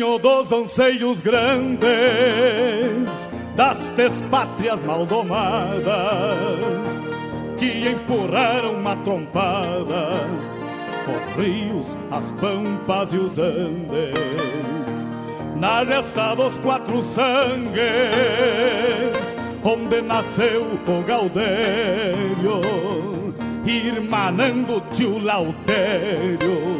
Dos anseios grandes das despátrias maldomadas que empurraram matrompadas os rios, as pampas e os andes. Na gesta dos quatro sangues, onde nasceu o Gaudério, irmanando tio Lautério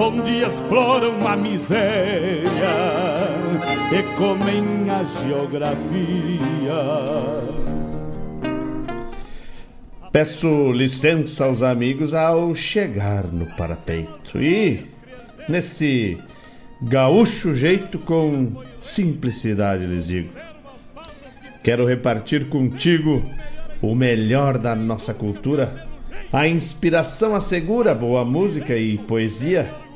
onde exploram a miséria e comem a geografia. Peço licença aos amigos ao chegar no parapeito e, nesse gaúcho jeito com simplicidade, lhes digo, quero repartir contigo o melhor da nossa cultura, a inspiração assegura boa música e poesia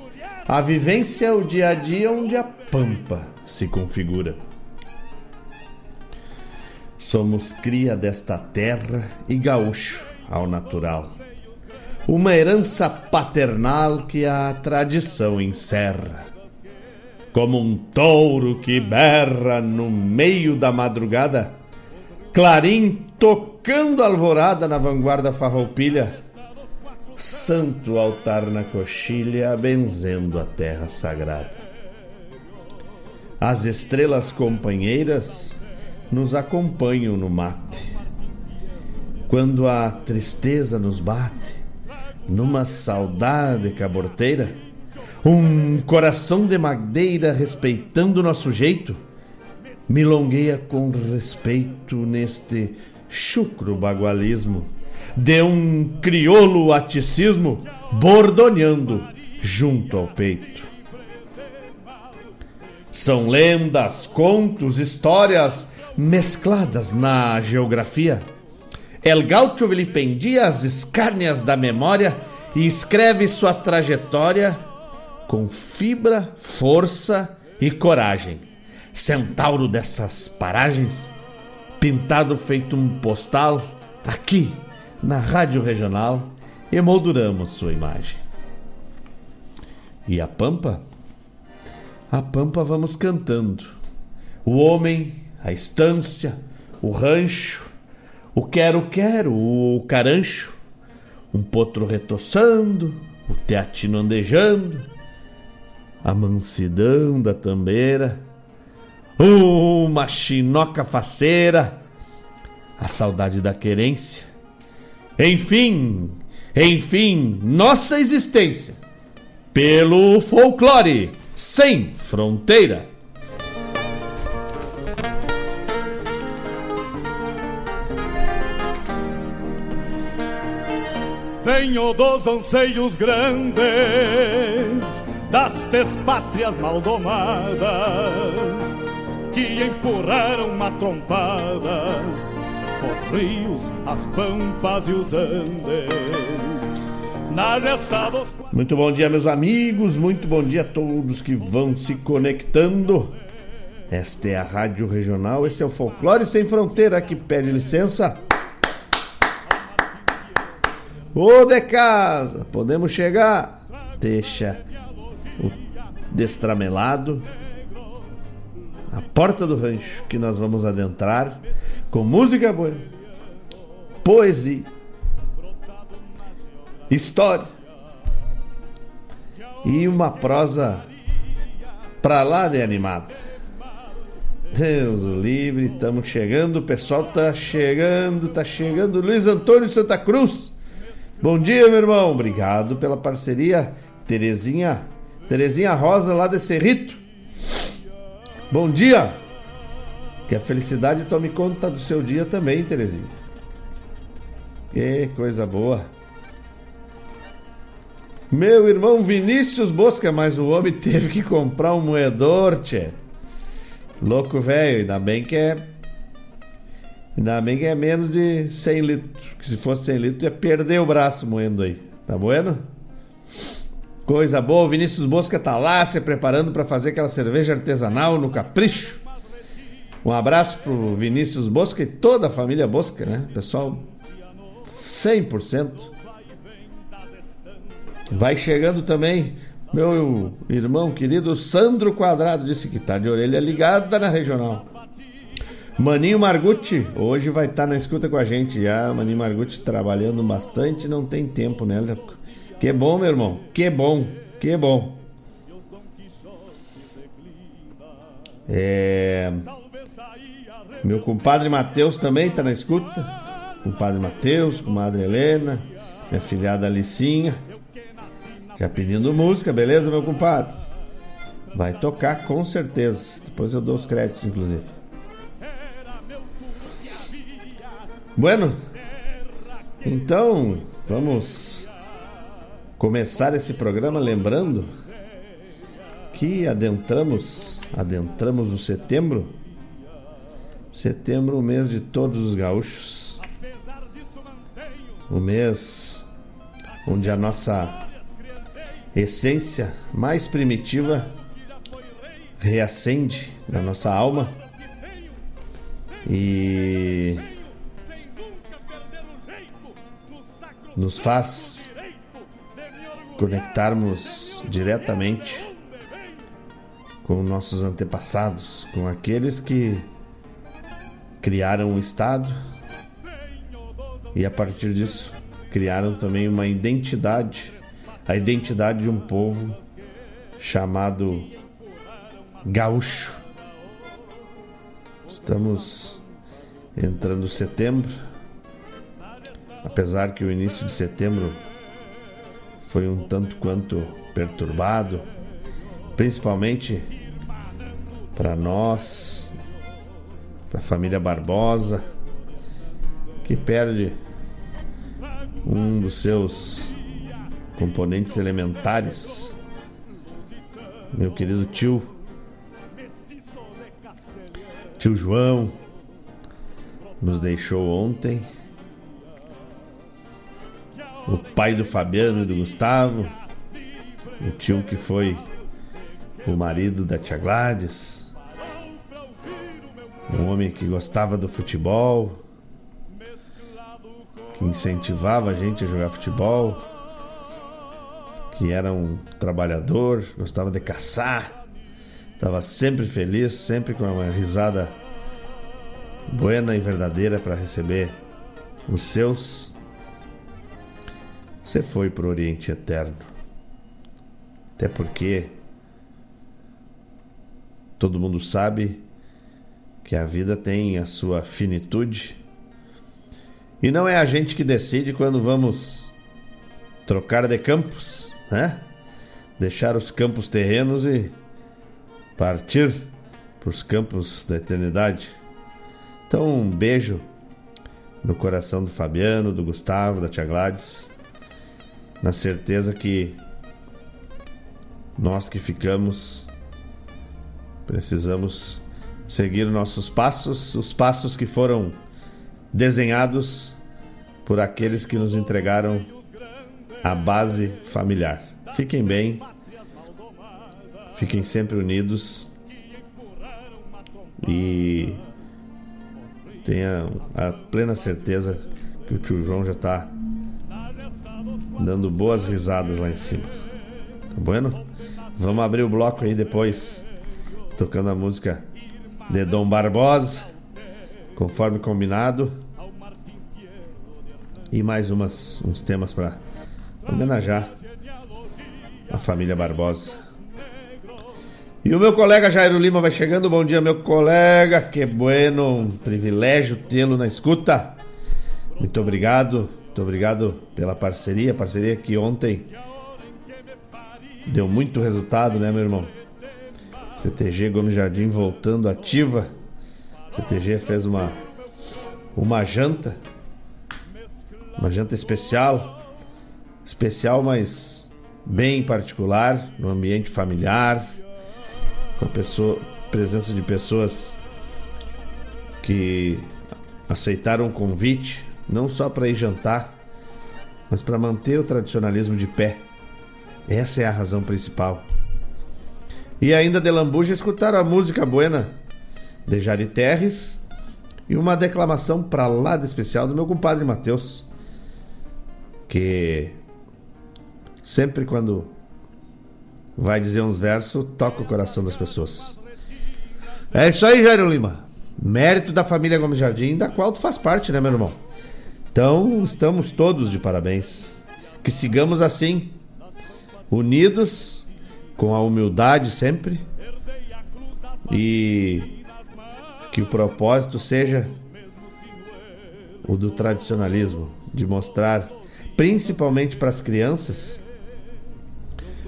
a vivência o dia a dia onde a pampa se configura. Somos cria desta terra e gaúcho ao natural. Uma herança paternal que a tradição encerra. Como um touro que berra no meio da madrugada, clarim tocando alvorada na vanguarda farroupilha, santo altar na coxilha, benzendo a terra sagrada. As estrelas companheiras nos acompanham no mate. Quando a tristeza nos bate, numa saudade caborteira, um coração de madeira respeitando nosso jeito, milongueia com respeito neste chucro bagualismo de um crioulo aticismo bordoneando junto ao peito. São lendas, contos, histórias mescladas na geografia. El Gaucho vilipendia as escárnias da memória e escreve sua trajetória com fibra, força e coragem. Centauro dessas paragens, pintado feito um postal, aqui na Rádio Regional, emolduramos sua imagem. E a Pampa? A Pampa vamos cantando. O homem, a estância, o rancho, o quero-quero, o carancho, um potro retoçando, o teatino andejando, a mansidão da tambeira, uma chinoca faceira, a saudade da querência, enfim, Enfim, nossa existência pelo folclore sem fronteira. Venho dos anseios grandes das despátrias maldomadas que empurraram matrompadas os rios, as pampas e os andes. Muito bom dia, meus amigos. Muito bom dia a todos que vão se conectando. Esta é a Rádio Regional, esse é o Folclore Sem Fronteira que pede licença. Ô de casa, podemos chegar? Deixa o destramelado. A porta do rancho que nós vamos adentrar com música boa, poesia história e uma prosa pra lá de animada. Deus o livre, estamos chegando, o pessoal tá chegando, tá chegando. Luiz Antônio Santa Cruz. Bom dia, meu irmão. Obrigado pela parceria. Terezinha, Terezinha Rosa lá de Cerrito. Bom dia. Que a felicidade tome conta do seu dia também, Terezinha. Que coisa boa. Meu irmão Vinícius Bosca, mas o homem teve que comprar um moedor, tchê. Louco velho, ainda bem que é. Ainda bem que é menos de 100 litros. Que se fosse 100 litros ia perder o braço moendo aí. Tá bueno? Coisa boa, Vinícius Bosca tá lá se preparando para fazer aquela cerveja artesanal no Capricho. Um abraço pro Vinícius Bosca e toda a família Bosca, né? Pessoal 100% Vai chegando também meu irmão querido Sandro Quadrado, disse que está de orelha ligada na regional. Maninho Margutti, hoje vai estar tá na escuta com a gente. Ah, Maninho Margutti trabalhando bastante, não tem tempo, né? Que bom, meu irmão. Que bom, que bom. É... Meu compadre Matheus também está na escuta. Compadre Matheus, comadre Helena, minha filhada Alicinha. Já pedindo música, beleza, meu compadre? Vai tocar com certeza. Depois eu dou os créditos, inclusive. Bueno, então vamos começar esse programa lembrando que adentramos, adentramos o setembro. Setembro, o mês de todos os gaúchos. O mês onde a nossa essência mais primitiva reacende na nossa alma e nos faz conectarmos diretamente com nossos antepassados, com aqueles que criaram o Estado e a partir disso criaram também uma identidade a identidade de um povo chamado gaúcho. Estamos entrando setembro, apesar que o início de setembro foi um tanto quanto perturbado, principalmente para nós, para a família Barbosa, que perde um dos seus componentes elementares. Meu querido tio, tio João, nos deixou ontem. O pai do Fabiano e do Gustavo, o tio que foi o marido da tia Gladys, um homem que gostava do futebol, que incentivava a gente a jogar futebol que era um trabalhador, gostava de caçar, estava sempre feliz, sempre com uma risada buena e verdadeira para receber os seus. Você foi para o Oriente Eterno. Até porque todo mundo sabe que a vida tem a sua finitude. E não é a gente que decide quando vamos trocar de campos, né? Deixar os campos terrenos e partir para os campos da eternidade. Então, um beijo no coração do Fabiano, do Gustavo, da Tia Gladys, na certeza que nós que ficamos precisamos seguir nossos passos, os passos que foram desenhados por aqueles que nos entregaram a base familiar. Fiquem bem, fiquem sempre unidos e tenha a plena certeza que o tio João já está dando boas risadas lá em cima. Tá bueno? Vamos abrir o bloco aí depois, tocando a música de Dom Barbosa, conforme combinado. E mais umas, uns temas para homenagear a família Barbosa. E o meu colega Jairo Lima vai chegando. Bom dia, meu colega. Que bueno, um privilégio tê-lo na escuta. Muito obrigado, muito obrigado pela parceria, parceria que ontem deu muito resultado, né, meu irmão? CTG Gomes Jardim voltando ativa. CTG fez uma uma janta, uma janta especial, especial, mas bem particular, no ambiente familiar, com a pessoa, presença de pessoas que aceitaram o convite, não só para ir jantar, mas para manter o tradicionalismo de pé. Essa é a razão principal. E ainda de Lambuja escutaram a música buena de Jari Terres e uma declamação para lá de especial do meu compadre Matheus, que sempre quando vai dizer uns versos, toca o coração das pessoas. É isso aí, Jairo Lima. Mérito da família Gomes Jardim, da qual tu faz parte, né, meu irmão? Então, estamos todos de parabéns. Que sigamos assim, unidos, com a humildade sempre, e que o propósito seja o do tradicionalismo, de mostrar, principalmente para as crianças,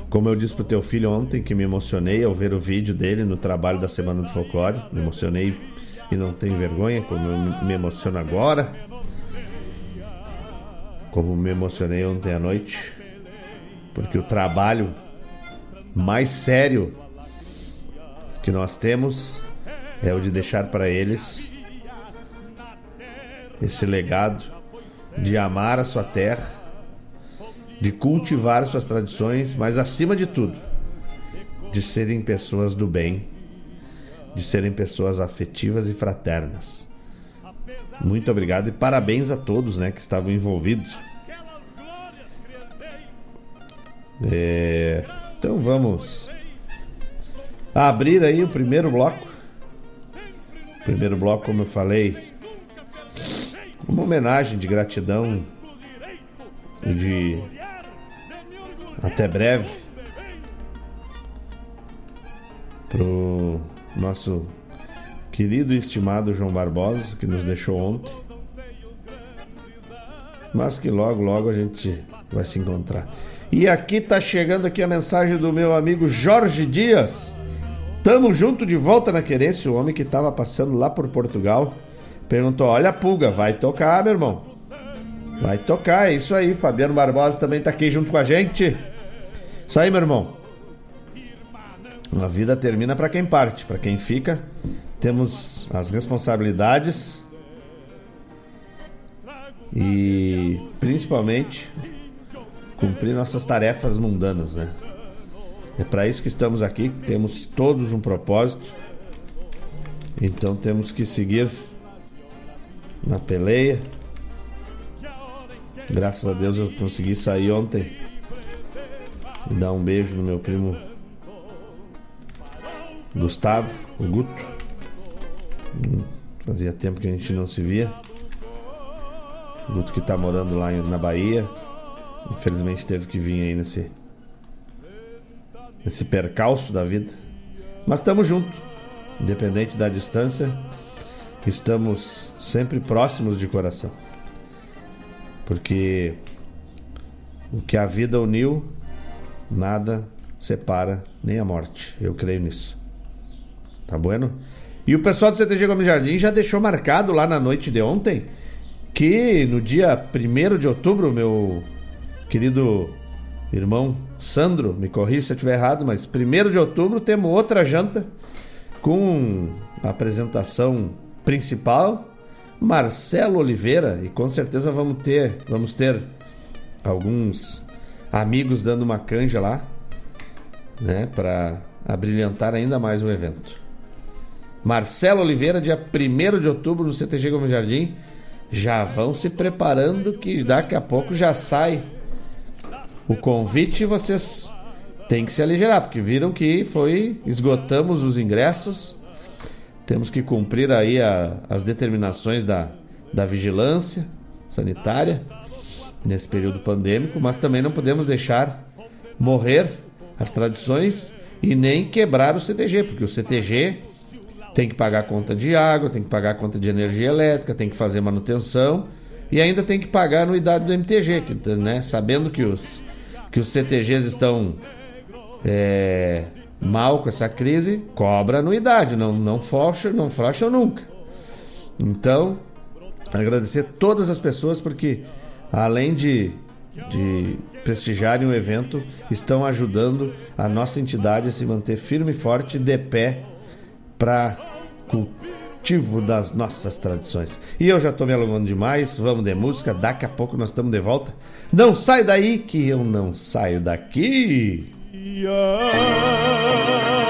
como eu disse pro teu filho ontem, que me emocionei ao ver o vídeo dele no trabalho da Semana do Folclore, me emocionei e não tenho vergonha, como eu me emociono agora, como me emocionei ontem à noite porque o trabalho mais sério que nós temos é o de deixar para eles esse legado de amar a sua terra, de cultivar suas tradições, mas acima de tudo, de serem pessoas do bem, de serem pessoas afetivas e fraternas. Muito obrigado e parabéns a todos, né, que estavam envolvidos É, então vamos abrir aí o primeiro bloco. Primeiro bloco, como eu falei, uma homenagem de gratidão e de até breve pro nosso querido e estimado João Barbosa, que nos deixou ontem. Mas que logo, logo a gente vai se encontrar. E aqui tá chegando aqui a mensagem do meu amigo Jorge Dias. Tamo junto de volta na querência, o homem que tava passando lá por Portugal. Perguntou: Olha a pulga, vai tocar, meu irmão. Vai tocar, é isso aí. Fabiano Barbosa também tá aqui junto com a gente. Isso aí, meu irmão. A vida termina para quem parte, para quem fica, temos as responsabilidades e principalmente cumprir nossas tarefas mundanas, né? É para isso que estamos aqui, temos todos um propósito. Então temos que seguir na peleia. Graças a Deus eu consegui sair ontem e dar um beijo no meu primo Gustavo, o Guto. Hum, fazia tempo que a gente não se via. O Guto que está morando lá na Bahia, Infelizmente teve que vir aí nesse nesse percalço da vida. Mas estamos juntos, independente da distância, estamos sempre próximos de coração. Porque o que a vida uniu, nada separa nem a morte. Eu creio nisso. Tá bueno? E o pessoal do CTG Gomes Jardim já deixou marcado lá na noite de ontem que no dia 1 de outubro, meu querido irmão Sandro, me corri se eu estiver errado, mas 1 de outubro temos outra janta com a apresentação principal, Marcelo Oliveira, e com certeza vamos ter, vamos ter alguns amigos dando uma canja lá, né, para abrilhantar ainda mais o evento. Marcelo Oliveira, dia 1 de outubro no CTG Gomes Jardim. Já vão se preparando que daqui a pouco já sai o convite vocês têm que se aligerar, porque viram que foi esgotamos os ingressos. Temos que cumprir aí a, as determinações da, da vigilância sanitária nesse período pandêmico, mas também não podemos deixar morrer as tradições e nem quebrar o CTG, porque o CTG tem que pagar conta de água, tem que pagar conta de energia elétrica, tem que fazer manutenção e ainda tem que pagar a anuidade do MTG, que, né, sabendo que os, que os CTGs estão é, mal com essa crise, cobra anuidade, não, não flocha, não flocha nunca. Então, agradecer todas as pessoas porque além de, de prestigiarem o evento, estão ajudando a nossa entidade a se manter firme e forte de pé para cultivo das nossas tradições. E eu já estou me alongando demais, vamos de música, daqui a pouco nós estamos de volta. Não sai daí que eu não saio daqui. Yeah.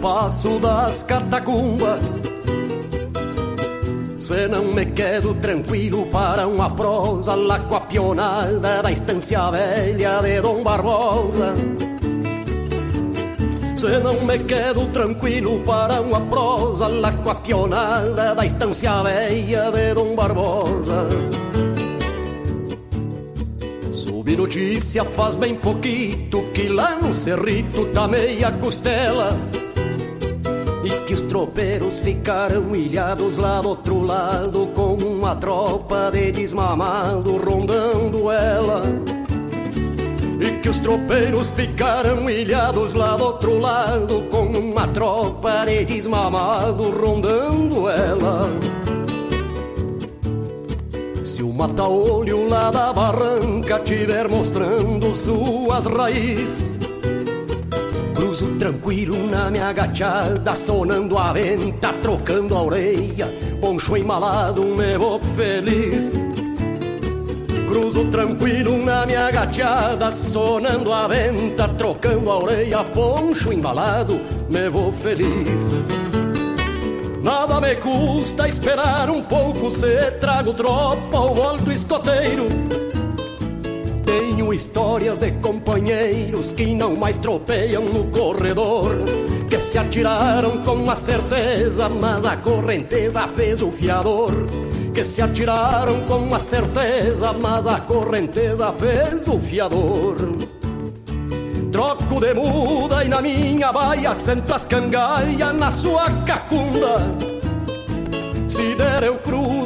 Passo das catacumbas. Se não me quedo tranquilo para uma prosa lá com a pionada da estância velha de Dom Barbosa. Se não me quedo tranquilo para uma prosa lá com a pionada da estância velha de Dom Barbosa. Vi notícia faz bem pouquito que lá no Cerrito tá meia costela tropeiros ficaram ilhados lá do outro lado Com uma tropa de desmamado rondando ela E que os tropeiros ficaram ilhados lá do outro lado Com uma tropa de desmamado rondando ela mata-olho lá da barranca tiver mostrando suas raízes. Tranquilo na minha agachada, sonando a venta, trocando a orelha, poncho embalado, me vou feliz. Cruzo tranquilo na minha agachada, sonando a venta, trocando a orelha, poncho embalado, me vou feliz. Nada me custa esperar um pouco se trago tropa ou volto escoteiro. Tenho histórias de companheiros que não mais tropeiam no corredor, que se atiraram com a certeza, mas a correnteza fez o fiador. Que se atiraram com a certeza, mas a correnteza fez o fiador. Troco de muda e na minha baia sento as cangalhas na sua cacunda. Se der eu cruzo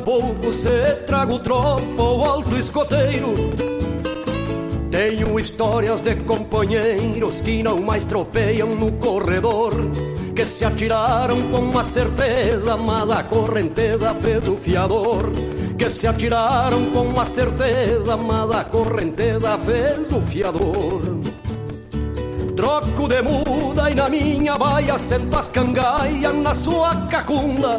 Pouco se trago tropa ou alto escoteiro. Tenho histórias de companheiros que não mais tropeiam no corredor, que se atiraram com uma certeza, mas a correnteza fez o fiador. Que se atiraram com uma certeza, mas a correnteza fez o fiador. Troco de muda e na minha baia sento as na sua cacunda.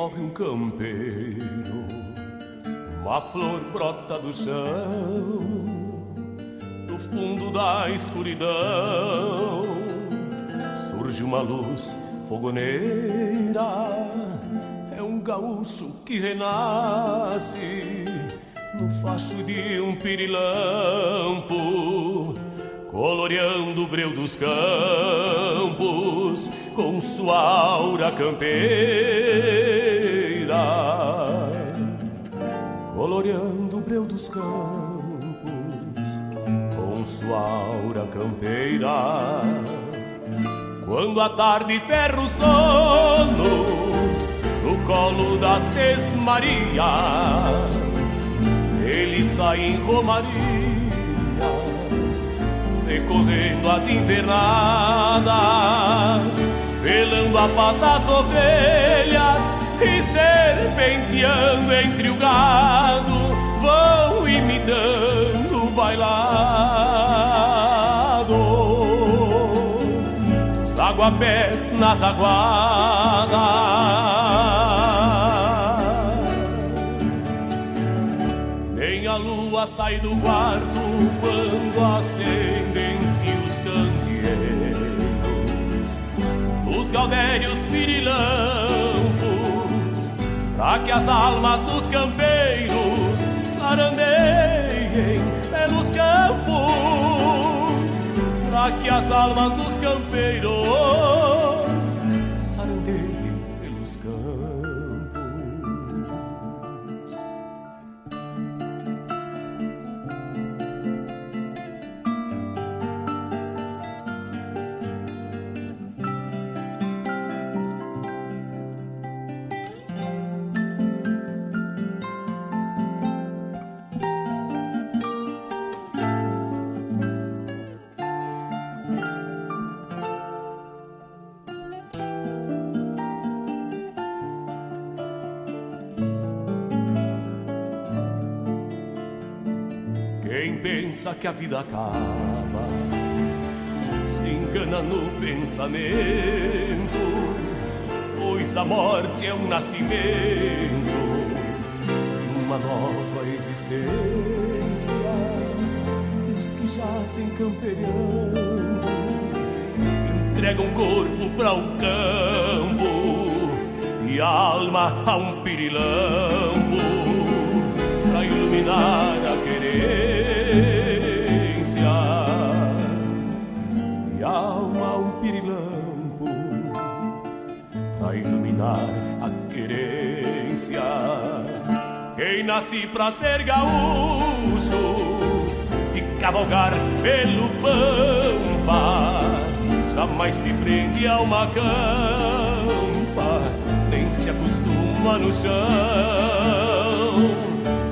Morre um campeiro, uma flor brota do chão, do fundo da escuridão surge uma luz fogoneira. É um gaúcho que renasce no facho de um pirilampo, coloreando o breu dos campos com sua aura campeira, coloreando o breu dos campos com sua aura campeira. Quando a tarde ferra o sono no colo das seis Marias, ele sai em romaria, recorrendo às invernadas velando a paz das ovelhas e serpenteando entre o gado, vão imitando o bailado dos aguapés nas aguadas. Nem a lua sai do quarto quando acendem-se os candeeiros os gaudérios pirilampos, para que as almas dos campeiros sarandeiem pelos campos, para que as almas dos campeiros pensa que a vida acaba, se engana no pensamento, pois a morte é um nascimento, uma nova existência. Os que jazem campeando entregam corpo para o campo e alma a um pirilampo para a a iluminar a querer. Nem nasci pra ser gaúcho e cavalgar pelo pampa. Jamais se prende a uma campa, nem se acostuma no chão.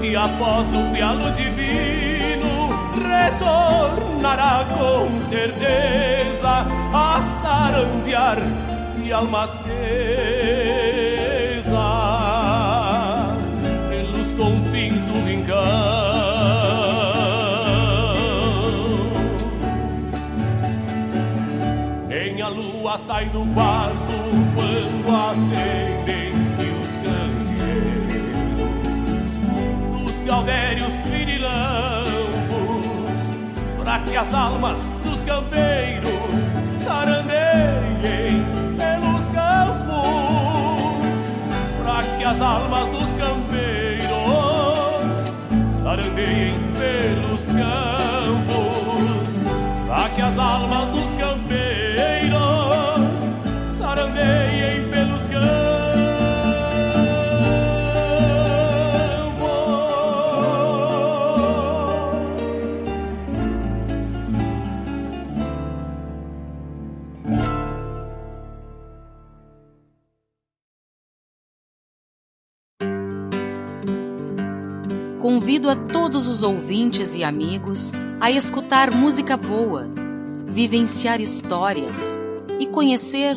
E após o pialo divino, retornará com certeza a sarandear e almacenar sai do quarto quando acendem-se os candeeiros, os galdérios pirilampos, para que as almas dos campeiros sarandeiem pelos campos, para que as almas dos campeiros sarandeiem pelos campos, para que as almas dos campeiros pelos campos. Convido a todos os ouvintes e amigos a escutar música boa, vivenciar histórias e conhecer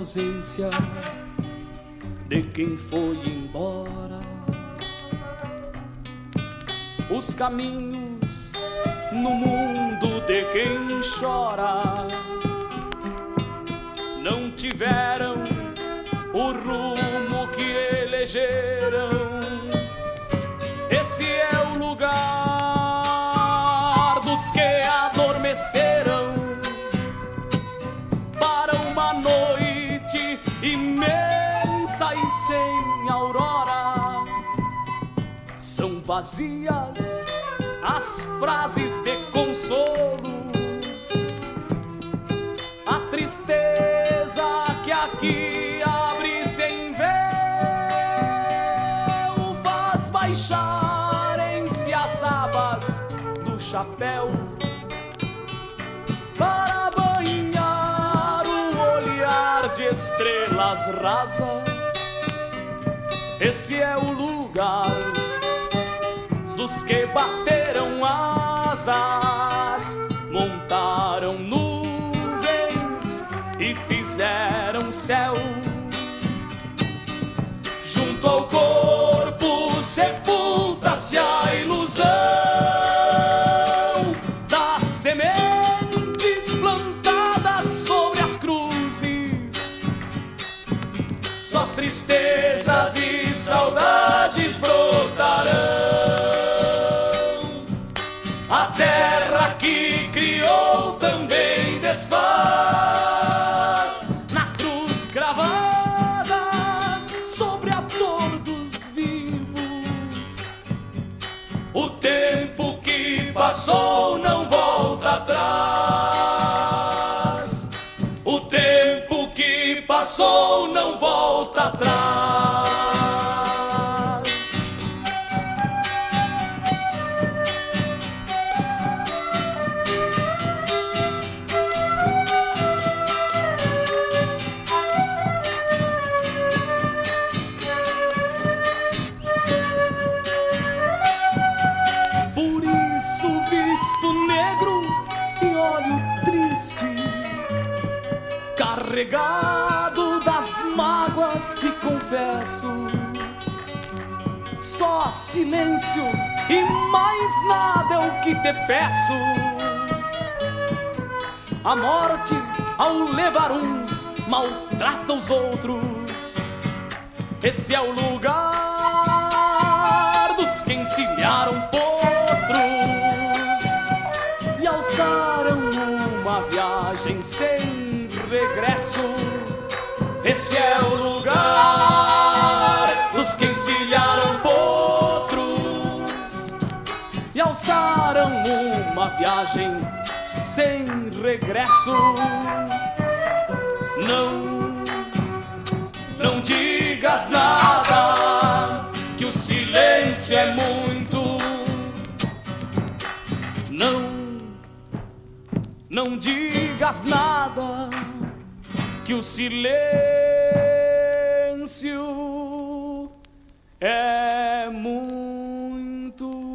Ausência de quem foi embora. Os caminhos no mundo de quem chora não tiveram o rumo que elegeram. São vazias as frases de consolo a tristeza que aqui abre-se em véu faz baixarem-se as abas do chapéu para banhar o olhar de estrelas rasas. Esse é o lugar dos que bateram asas, montaram nuvens e fizeram céu. Junto ao corpo sepulta-se a pra trás. Só silêncio e mais nada é o que te peço. A morte, ao levar uns, maltrata os outros. Esse é o lugar dos que encilharam potros e alçaram uma viagem sem regresso. Esse é o lugar dos que encilharam potros e alçaram uma viagem sem regresso. Não, não digas nada, que o silêncio é muito. Não, não digas nada, que o silêncio é muito.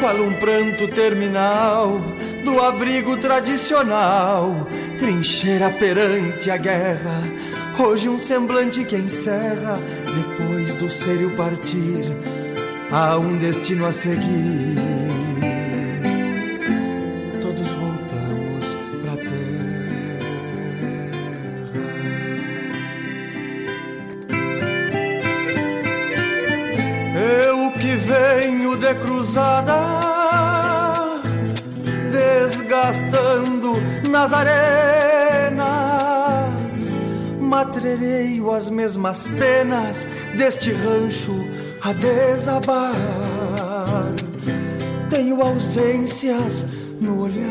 Qual um pranto terminal do abrigo tradicional, trincheira perante a guerra. Hoje um semblante que encerra, depois do sério partir, há um destino a seguir. Todos voltamos pra terra. Eu que venho de cruzada, nas arenas, matrereio as mesmas penas deste rancho a desabar. Tenho ausências no olhar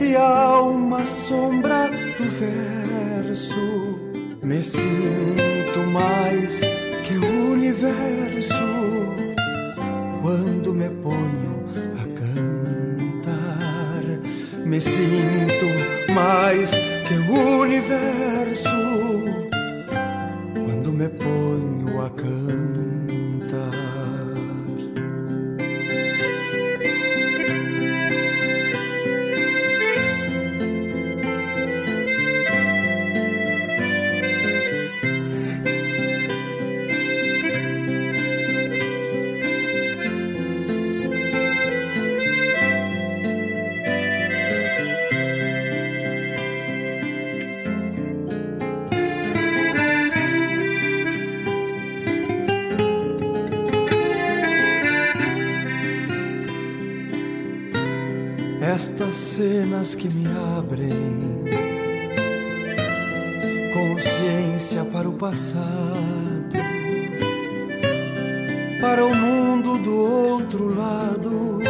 e há uma sombra do verso. Me sinto mais que o universo quando me ponho. Me sinto mais que o universo quando me ponho a cantar. Cenas que me abrem. Consciência para o passado, para o mundo do outro lado,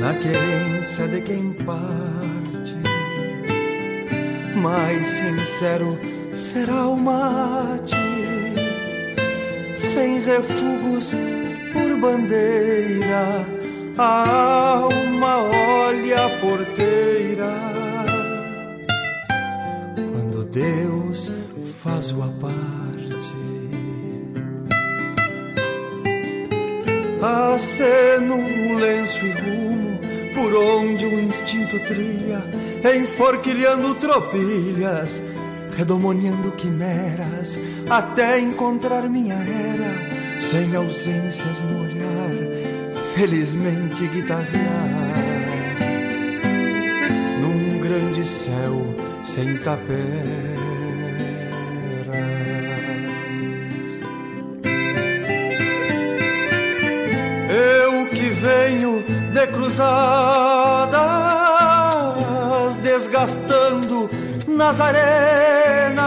na querência de quem parte, mais sincero será o mate, sem refugos por bandeira a alma olha a porteira Deus faz o parte. Aceno um lenço e rumo por onde o instinto trilha, enforquilhando tropilhas, redomoniando quimeras, até encontrar minha era, sem ausências no felizmente guitarrear num grande céu sem tapera. venho de cruzadas, desgastando nas arenas.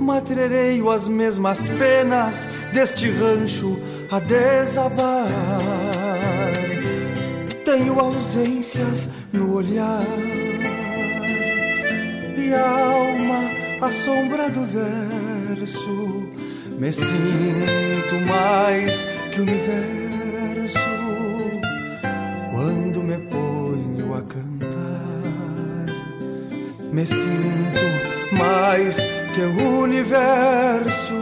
Matrereio as mesmas penas deste rancho a desabar. Tenho ausências no olhar e a alma a sombra do verso. Me sinto mais que o universo quando me ponho a cantar, me sinto mais que o universo.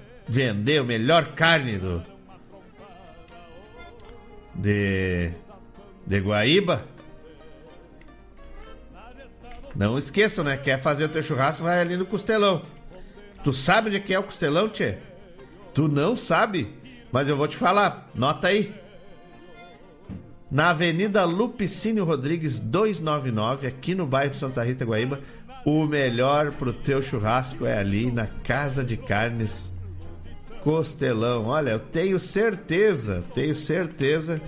vender o melhor carne do de de Guaíba. Não esqueçam, né? Quer fazer o teu churrasco, vai ali no Costelão. Tu sabe onde é que é o Costelão, tchê? Tu não sabe, mas eu vou te falar. Nota aí. Na Avenida Lupicínio Rodrigues 299, aqui no bairro Santa Rita, Guaíba, o melhor pro teu churrasco é ali na Casa de Carnes Costelão. Olha, eu tenho certeza, tenho certeza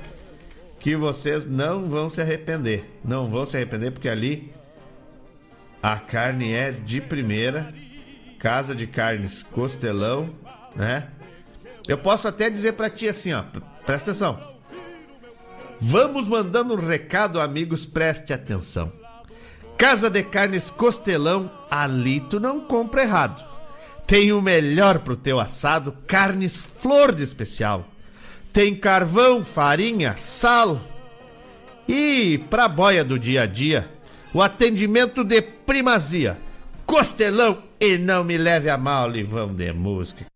que vocês não vão se arrepender. Não vão se arrepender porque ali a carne é de primeira. Casa de Carnes Costelão, né? Eu posso até dizer para ti assim, ó, presta atenção. Vamos mandando um recado, amigos, preste atenção. Casa de Carnes Costelão, ali tu não compra errado. Tem o melhor pro teu assado, carnes flor de especial. Tem carvão, farinha, sal. E pra boia do dia a dia, o atendimento de primazia. Costelão e não me leve a mal, Livão de Música.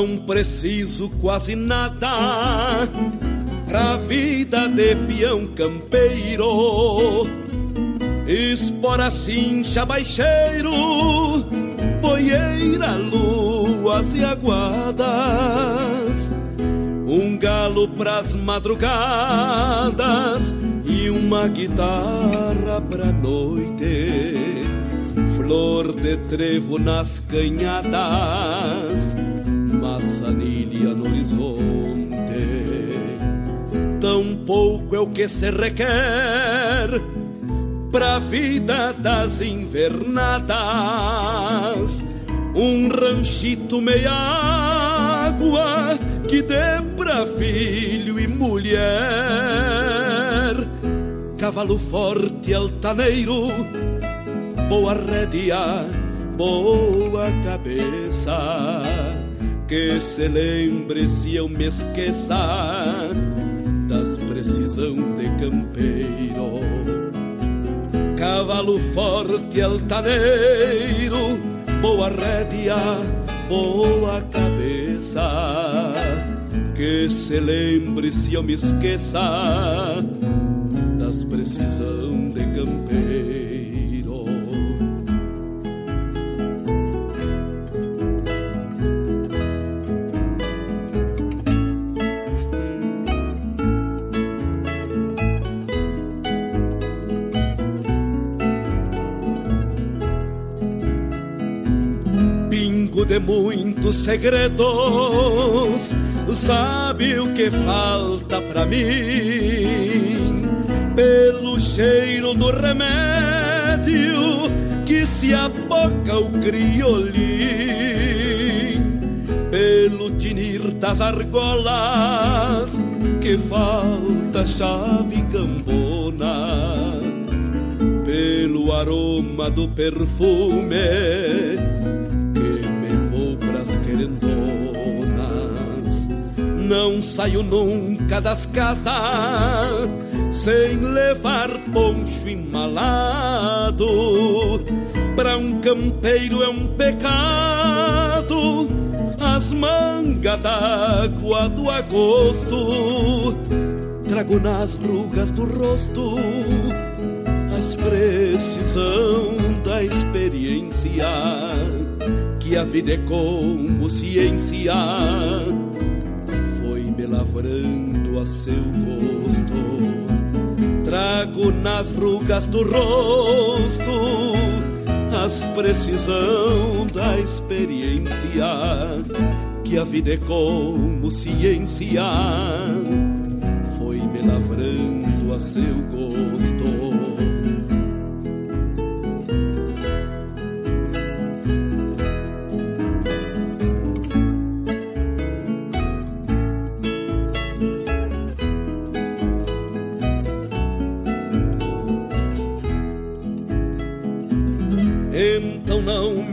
Não preciso quase nada pra vida de peão campeiro. Espora cincha baixeiro, boieira, luas e aguadas. Um galo pras madrugadas e uma guitarra pra noite. Flor de trevo nas canhadas maçanilha no horizonte. Tão pouco é o que se requer pra vida das invernadas. Um ranchito meia água que dê pra filho e mulher. Cavalo forte, altaneiro, boa rédea, boa cabeça. Que se lembre se eu me esqueça das precisão de campeiro. Cavalo forte, altaneiro, boa rédea, boa cabeça. Que se lembre se eu me esqueça das precisão de campeiro. De muitos segredos, sabe o que falta pra mim? Pelo cheiro do remédio que se aboca o criolim, pelo tinir das argolas que falta chave gambona pelo aroma do perfume Não saio nunca das casas sem levar poncho emmalado. Pra um campeiro é um pecado as mangas d'água do agosto. Trago nas rugas do rosto as precisão da experiência que a vida é como ciência lavrando a seu gosto. Trago nas rugas do rosto as precisão da experiência que a vida é como ciência. Foi me lavrando a seu gosto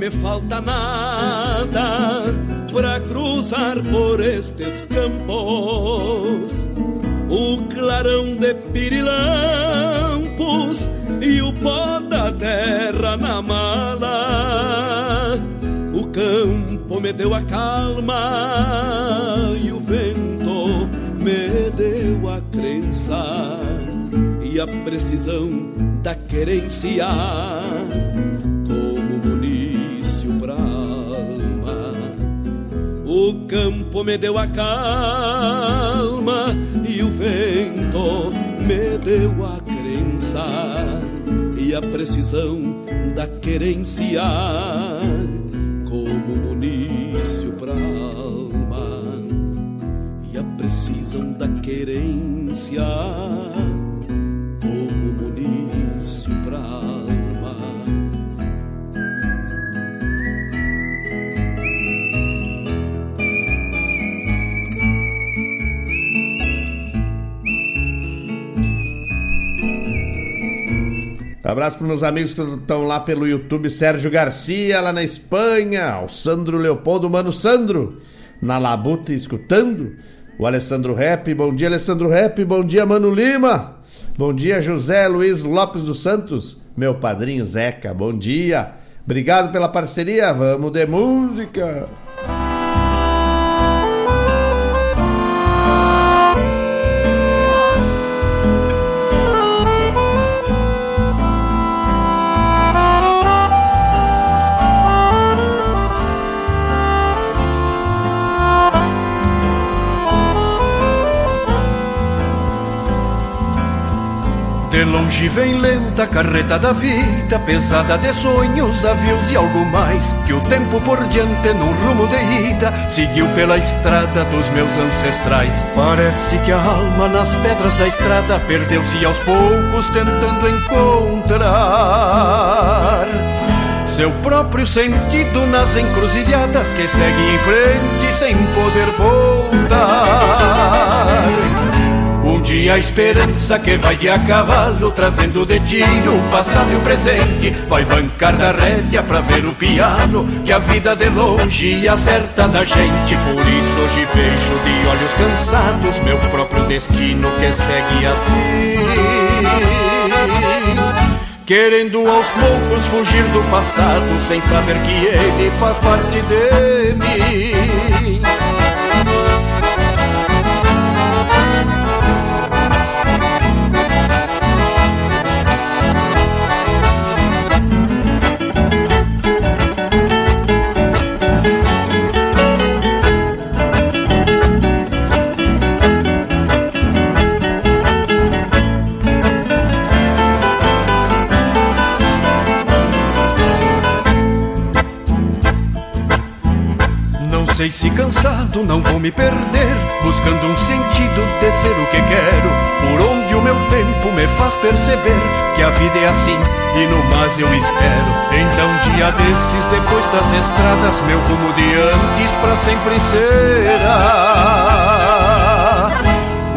me falta nada para cruzar por estes campos. O clarão de pirilampos e o pó da terra na mala. O campo me deu a calma e o vento me deu a crença e a precisão da querência campo me deu a calma e o vento me deu a crença e a precisão da querência como munício pra alma e a precisão da querência Abraço para meus amigos que estão lá pelo YouTube, Sérgio Garcia, lá na Espanha, o Sandro Leopoldo, mano Sandro, na Labuta escutando, o Alessandro Rap, bom dia Alessandro Rap, bom dia Mano Lima, bom dia José Luiz Lopes dos Santos, meu padrinho Zeca, bom dia, obrigado pela parceria, vamos de música. De longe vem lenta a carreta da vida, pesada de sonhos, avios e algo mais. Que o tempo por diante, num rumo de ida, seguiu pela estrada dos meus ancestrais. Parece que a alma nas pedras da estrada perdeu-se aos poucos, tentando encontrar seu próprio sentido nas encruzilhadas que segue em frente sem poder voltar. Dia a esperança que vai de a cavalo Trazendo de tiro o passado e o presente. Vai bancar da rédea pra ver o piano Que a vida de longe acerta na gente. Por isso hoje vejo de olhos cansados Meu próprio destino que segue assim. Querendo aos poucos fugir do passado Sem saber que ele faz parte de mim sei se cansado não vou me perder Buscando um sentido de ser o que quero. Por onde o meu tempo me faz perceber Que a vida é assim e no mais eu espero. Então dia desses depois das estradas Meu rumo de antes pra sempre será.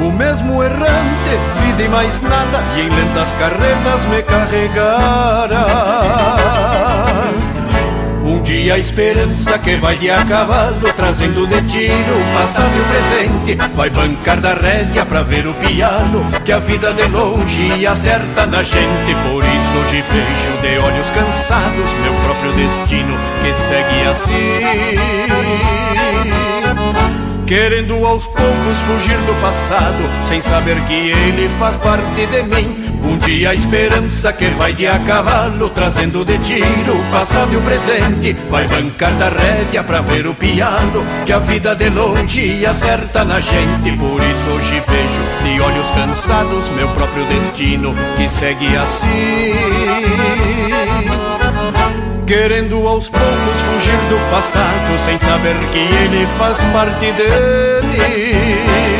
O mesmo errante, vida e mais nada E em lentas carretas me carregará um dia a esperança que vai de a cavalo Trazendo de tiro o passado e o presente. Vai bancar da rédea pra ver o piano Que a vida de longe acerta na gente. Por isso hoje vejo de olhos cansados Meu próprio destino que segue assim. Querendo aos poucos fugir do passado Sem saber que ele faz parte de mim um dia a esperança que vai de a cavalo Trazendo de tiro o passado e o presente. Vai bancar da rédea pra ver o piano Que a vida de longe acerta na gente. Por isso hoje vejo de olhos cansados Meu próprio destino que segue assim. Querendo aos poucos fugir do passado Sem saber que ele faz parte de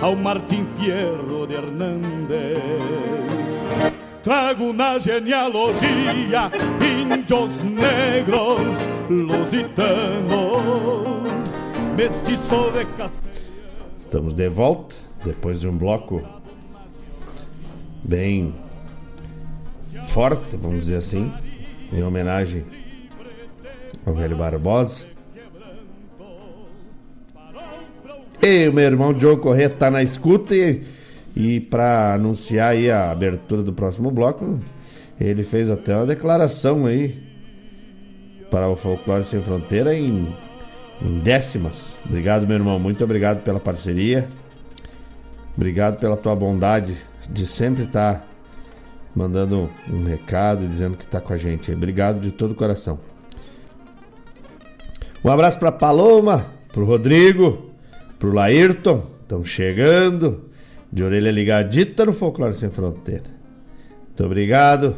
ao Martim Fierro de Hernández. Trago na genealogia índios negros, lusitanos, mestiço de casca. Estamos de volta depois de um bloco bem forte, vamos dizer assim, em homenagem ao velho Barbosa. E o meu irmão Diogo Corrêa tá na escuta e, e para anunciar aí a abertura do próximo bloco, ele fez até uma declaração aí para o Folclore Sem Fronteira em, em décimas. Obrigado, meu irmão. Muito obrigado pela parceria. Obrigado pela tua bondade de sempre estar tá mandando um recado dizendo que está com a gente. Obrigado de todo o coração. Um abraço para Paloma, para o Rodrigo, para o Laírton, estão chegando, de orelha ligadita no Folclore Sem Fronteira. Muito obrigado.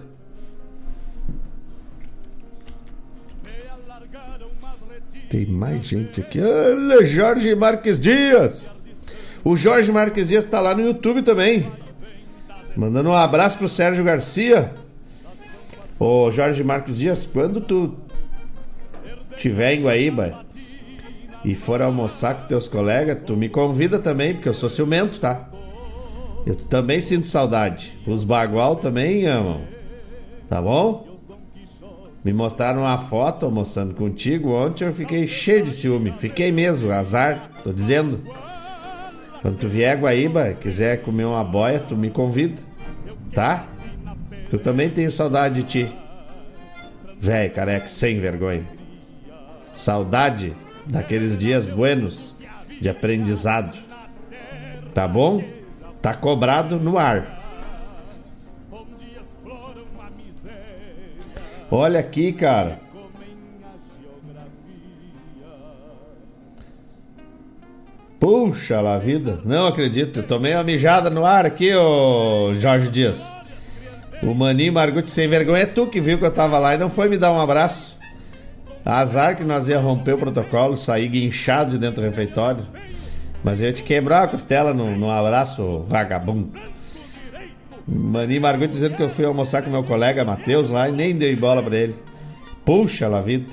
Tem mais gente aqui. Olha, Jorge Marques Dias. O Jorge Marques Dias está lá no YouTube também. Mandando um abraço pro Sérgio Garcia. Ô Jorge Marques Dias, quando tu tiver em Guaíba e for almoçar com teus colegas, tu me convida também, porque eu sou ciumento, tá? Eu também sinto saudade. Os bagual também amam. Tá bom? Me mostraram uma foto almoçando contigo ontem, eu fiquei cheio de ciúme. Fiquei mesmo, azar, tô dizendo. Quando tu vier a Guaíba, quiser comer uma boia, tu me convida, tá? Eu também tenho saudade de ti. Véi, careca, sem vergonha. Saudade daqueles dias buenos de aprendizado. Tá bom? Tá cobrado no ar. Olha aqui, cara. Puxa lá vida. Não acredito. Eu tomei uma mijada no ar aqui, ô Jorge Dias. O Maninho Margutti sem vergonha é tu que viu que eu tava lá e não foi me dar um abraço. Azar que nós ia romper o protocolo, sair guinchado de dentro do refeitório. Mas eu ia te quebrar a costela no, no abraço, vagabundo. Maninho Margutti dizendo que eu fui almoçar com meu colega Matheus lá e nem dei bola pra ele. Puxa lá vida.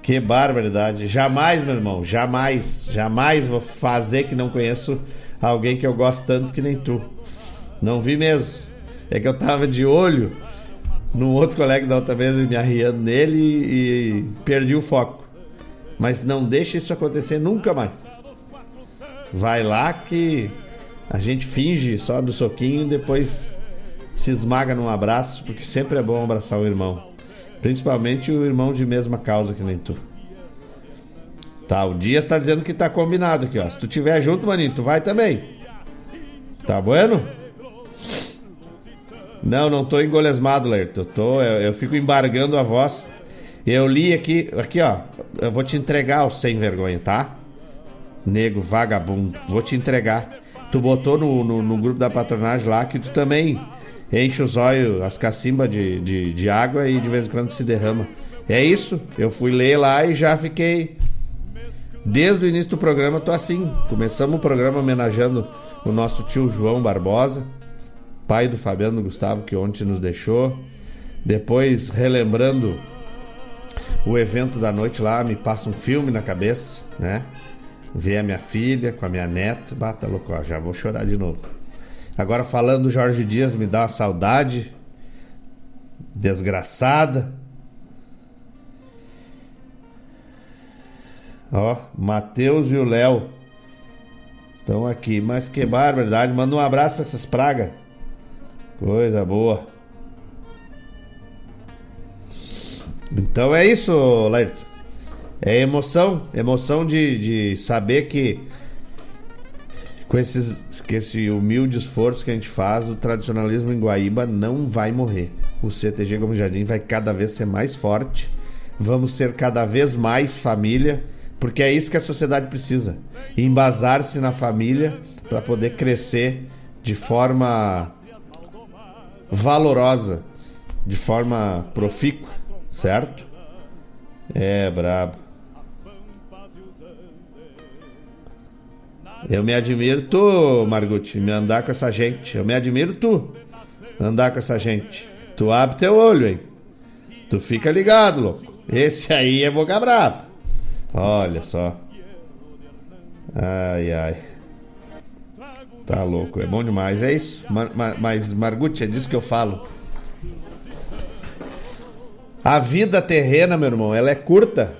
Que barbaridade. Jamais, meu irmão, jamais, jamais vou fazer que não conheço alguém que eu gosto tanto que nem tu. Não vi mesmo. É que eu tava de olho num outro colega da outra vez me arriando nele e, perdi o foco. Mas não deixe isso acontecer nunca mais. Vai lá que a gente finge só do soquinho e depois se esmaga num abraço, porque sempre é bom abraçar o irmão. Principalmente o irmão de mesma causa que nem tu. Tá, o Dias tá dizendo que tá combinado aqui, ó. Se tu tiver junto, maninho, tu vai também. Tá bueno? Não, não tô engolesmado, Lerto. Eu, tô, eu, eu, fico embargando a voz. Eu li aqui, aqui, ó. Eu vou te entregar o sem vergonha, tá? Nego, vagabundo. Vou te entregar. Tu botou no, no, no grupo da patronagem lá que tu também enche os olhos, as cacimbas de, de, de água e de vez em quando se derrama. É isso. Eu fui ler lá e já fiquei. Desde o início do programa, tô assim. Começamos o programa homenageando o nosso tio João Barbosa, pai do Fabiano Gustavo, que ontem nos deixou. Depois, relembrando o evento da noite lá, me passa um filme na cabeça, né? Ver a minha filha com a minha neta. Bata louco, ó, já vou chorar de novo. Agora falando do Jorge Dias, me dá uma saudade desgraçada. Ó, Matheus e o Léo estão aqui. Mas que barbaridade. Manda um abraço para essas pragas. Coisa boa. Então é isso, Lairto. É emoção. Emoção de, de saber que com esses, com esse humilde esforço que a gente faz, o tradicionalismo em Guaíba não vai morrer. O CTG Gomes Jardim vai cada vez ser mais forte. Vamos ser cada vez mais família, porque é isso que a sociedade precisa. Embasar-se na família para poder crescer de forma valorosa, de forma profícua, certo? É brabo. Eu me admiro tu, Margutti, me andar com essa gente. Eu me admiro tu, andar com essa gente. Tu abre teu olho, hein? Tu fica ligado, louco. Esse aí é boca braba. Olha só. Ai, ai. Tá louco, é bom demais. É isso. Mar, Mar, mas, Margutti, é disso que eu falo. A vida terrena, meu irmão, ela é curta.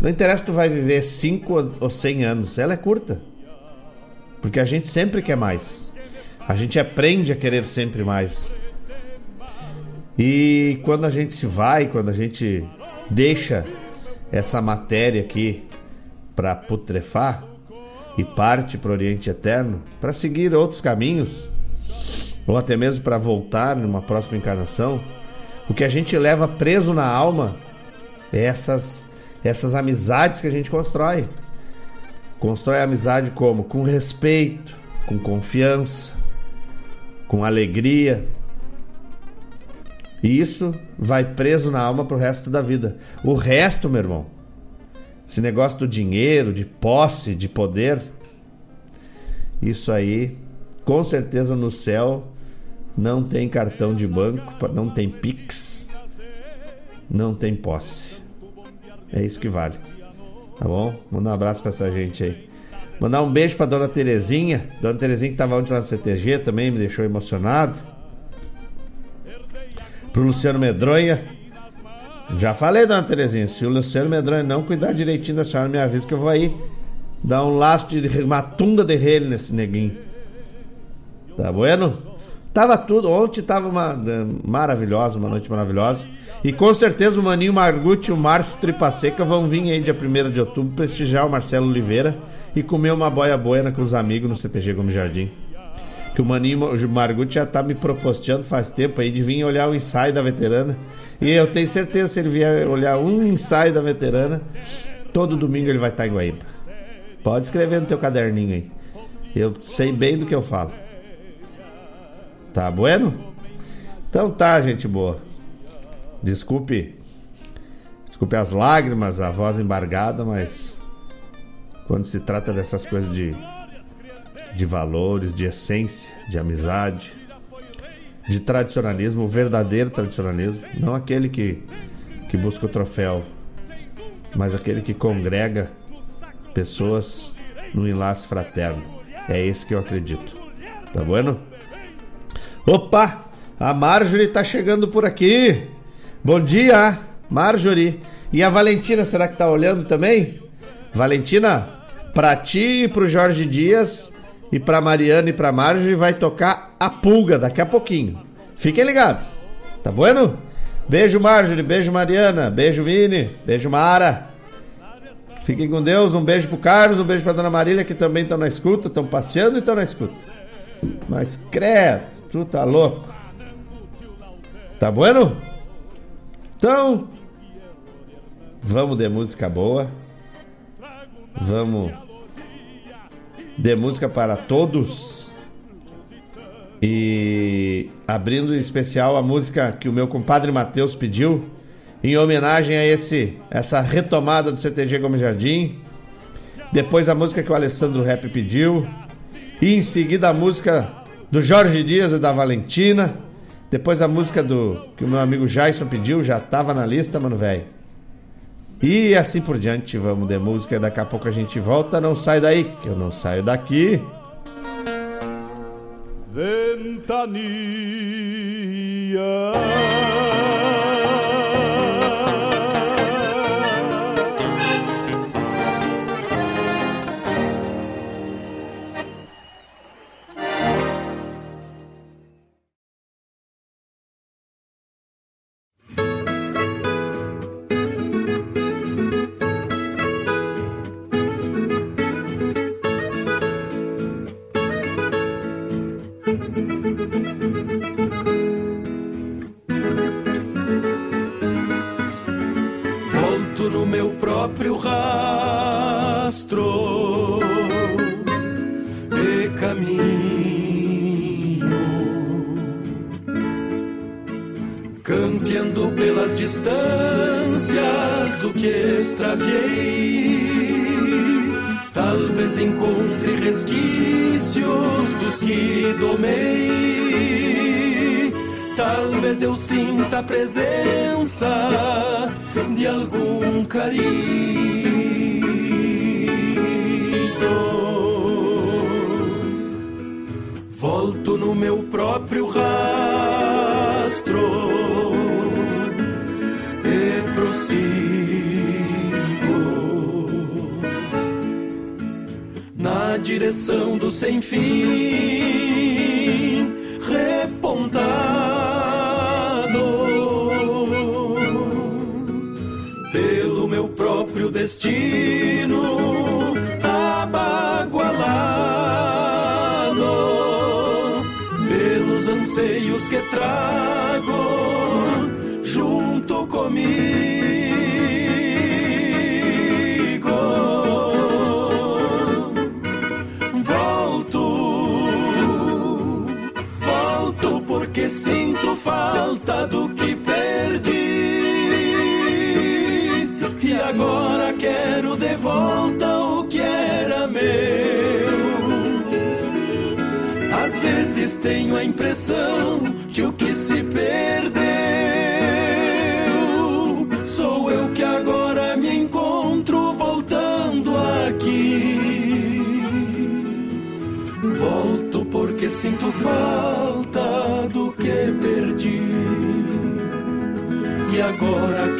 Não interessa se tu vai viver 5 ou 100 anos, ela é curta. Porque a gente sempre quer mais. A gente aprende a querer sempre mais. E quando a gente se vai, quando a gente deixa essa matéria aqui para putrefar, e parte para o Oriente Eterno para seguir outros caminhos, ou até mesmo para voltar numa próxima encarnação, o que a gente leva preso na alma é essas, essas amizades que a gente constrói. Constrói amizade como? Com respeito, com confiança, com alegria. E isso vai preso na alma pro resto da vida. O resto, meu irmão, esse negócio do dinheiro, de posse, de poder, isso aí, com certeza no céu não tem cartão de banco, não tem Pix, não tem posse. É isso que vale. Tá bom? Manda um abraço pra essa gente aí. Mandar um beijo pra dona Terezinha. Dona Terezinha que tava ontem lá no CTG também, me deixou emocionado. Pro Luciano Medronha. Já falei, dona Terezinha. Se o Luciano Medronha não cuidar direitinho da senhora, me avisa que eu vou aí dar um laço de uma tunda de rele nesse neguinho. Tá bueno? Tava tudo. Ontem tava uma maravilhosa, uma noite maravilhosa. E com certeza o Maninho Margutti e o Márcio Tripaseca vão vir aí dia 1 de outubro prestigiar o Marcelo Oliveira e comer uma boia boiana com os amigos no CTG Gomes Jardim. Que o Maninho Margutti já tá me proposteando faz tempo aí de vir olhar o ensaio da veterana. E eu tenho certeza se ele vier olhar um ensaio da veterana, todo domingo ele vai estar em Guaíba. Pode escrever no teu caderninho aí. Eu sei bem do que eu falo. Tá bueno? Então tá, gente boa. Desculpe. Desculpe as lágrimas, a voz embargada, mas quando se trata dessas coisas de de valores, de essência, de amizade, de tradicionalismo, o verdadeiro tradicionalismo, não aquele que que busca o troféu, mas aquele que congrega pessoas no enlace fraterno. É esse que eu acredito. Tá bueno? Opa! A Marjorie tá chegando por aqui. Bom dia, Marjorie. E a Valentina, será que tá olhando também? Valentina, pra ti e pro Jorge Dias e pra Mariana e pra Marjorie vai tocar a pulga daqui a pouquinho. Fiquem ligados. Tá bueno? Beijo, Marjorie. Beijo, Mariana. Beijo, Vini. Beijo, Mara. Fiquem com Deus. Um beijo pro Carlos. Um beijo pra Dona Marília, que também estão na escuta. Estão passeando e estão na escuta. Mas credo. Tu tá louco? Tá bueno? Então, vamos de música boa. Vamos de música para todos. E abrindo em especial a música que o meu compadre Matheus pediu em homenagem a esse essa retomada do CTG Gomes Jardim. Depois a música que o Alessandro Rap pediu. E em seguida a música do Jorge Dias e da Valentina. Depois a música do que o meu amigo Jason pediu, já tava na lista, mano, velho. E assim por diante, vamos de música. Daqui a pouco a gente volta. Não sai daí, que eu não saio daqui. Ventania. anseios que trago junto comigo. Tenho a impressão que o que se perdeu sou eu que agora me encontro voltando aqui. Volto porque sinto falta do que perdi. E agora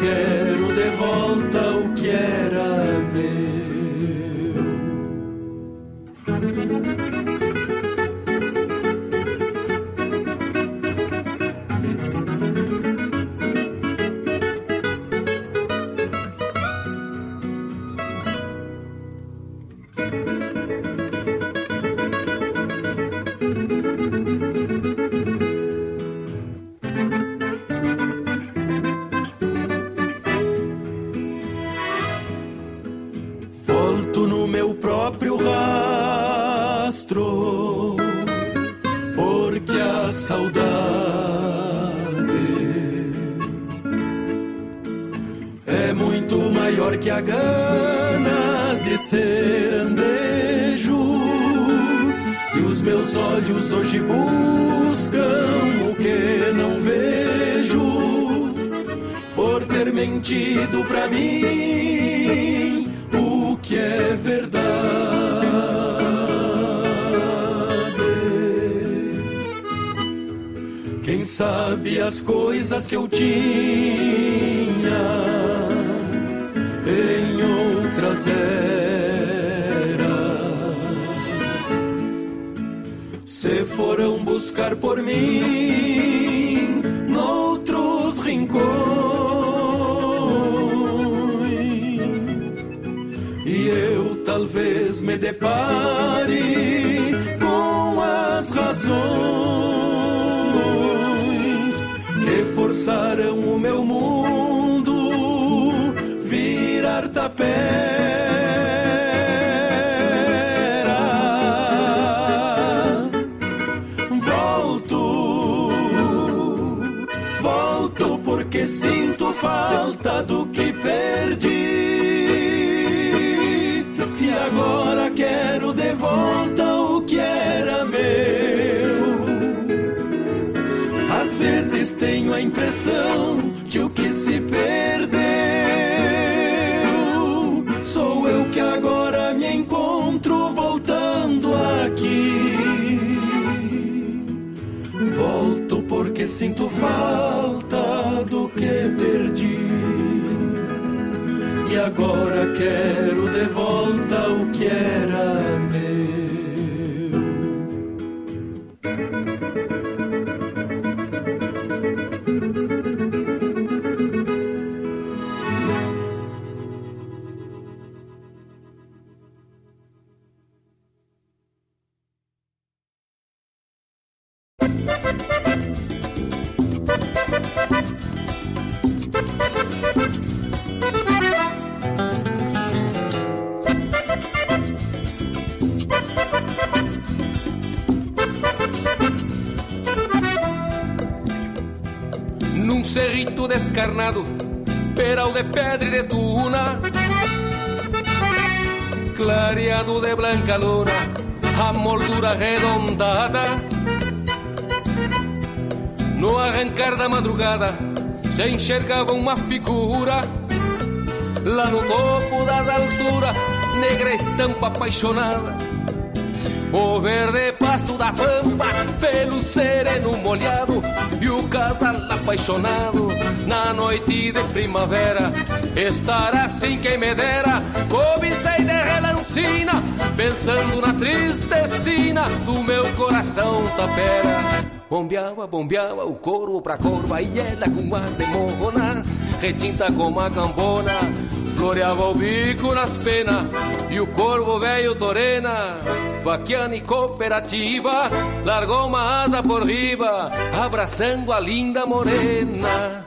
que eu tinha em outras eras. Se foram buscar por mim sinto falta descarnado, peral de pedra e de tuna, clareado de blanca luna, a moldura arredondada. No arrancar da madrugada, se enxergava uma figura, lá no topo das alturas, negra estampa apaixonada o verde pasto da pampa, pelo sereno molhado e o casal apaixonado na noite de primavera. Estar assim quem me dera, cobicei de relancina, pensando na tristecina do meu coração tapera. Bombeava, bombeava o couro pra corva e ela com ar de retinta como a cambona, floreava o bico nas penas e o corvo velho torena vaquiana e cooperativa, largou uma asa por riba, abraçando a linda morena.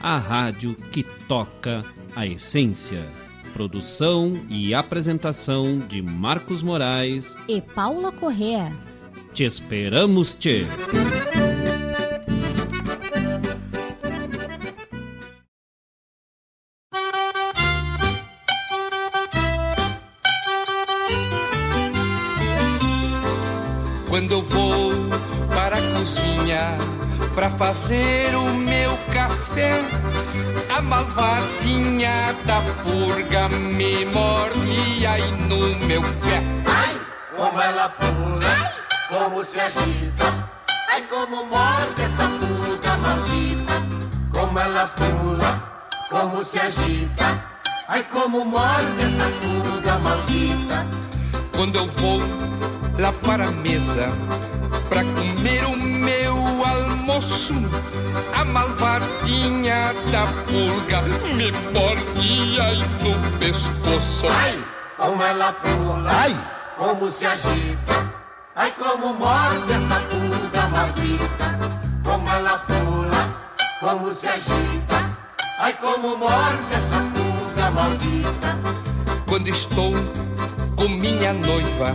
a rádio que toca a essência. Produção e apresentação de Marcos Moraes e Paula Correa. Te esperamos, te. Quando eu vou para a cozinha para fazer o meu café. A malvadinha da purga me morde aí no meu pé. Ai, como ela pula, Ai. como se agita. Ai, como morde essa purga maldita. Como ela pula, como se agita. Ai, como morde essa purga maldita. Quando eu vou lá para a mesa, pra comer o meu almoço. A malvadinha da pulga me mordia aí no pescoço. Ai, como ela pula, ai, como se agita. Ai, como morde essa pulga maldita. Como ela pula, como se agita. Ai, como morde essa pulga maldita. Quando estou com minha noiva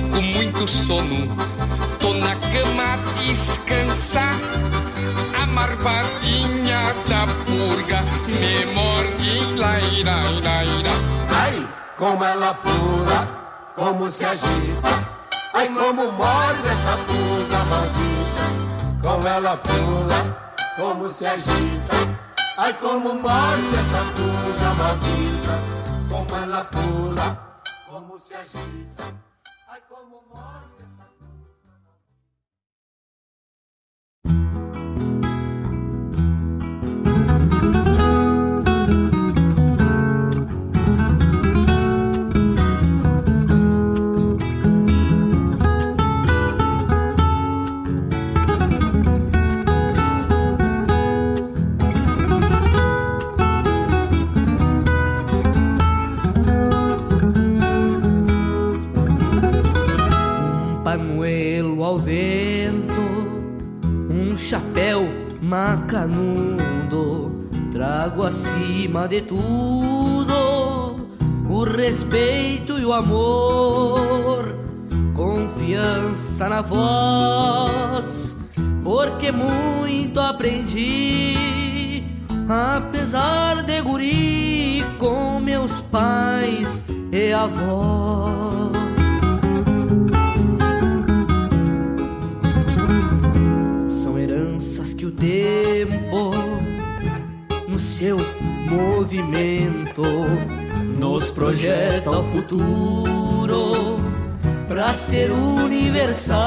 com muito sono Tô na cama a descansar. A marvadinha da purga me morde, laira, laira. Ai, como ela pula, como se agita. Ai, como morde essa purga maldita. Como ela pula, como se agita. Ai, como morde essa purga maldita. Como ela pula, como se agita. Ai, como morde. Ao vento, um chapéu macanudo, trago acima de tudo o respeito e o amor, confiança na voz, porque muito aprendi, apesar de guri com meus pais e avós. Tempo no seu movimento nos projeta o futuro para ser universal.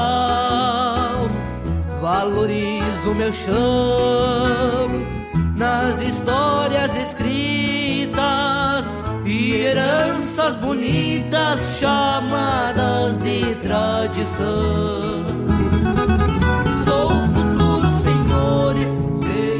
Valorizo meu chão nas histórias escritas e heranças bonitas chamadas de tradição. Sou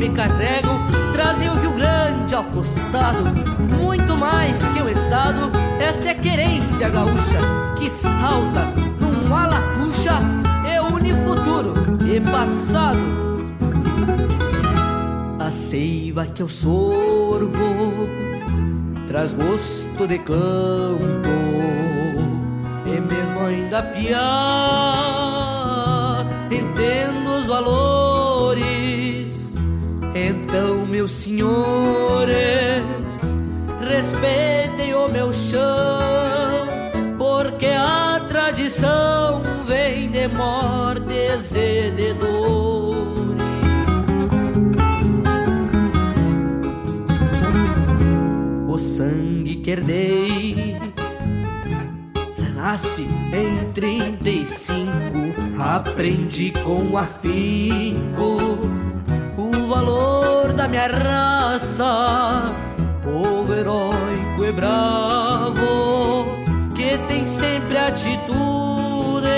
me carregam trazem o Rio Grande ao costado. Muito mais que um estado, esta é a querência gaúcha que salta num ala puxa, é une futuro e passado. A seiva que eu sorvo traz gosto de campo e mesmo ainda piar entendo os valores então meus senhores respeitem o meu chão porque a tradição vem de mortes e de dor sangue que herdei. Renasce em 35, aprendi com afinco o valor da minha raça, povo heróico e bravo, que tem sempre atitude,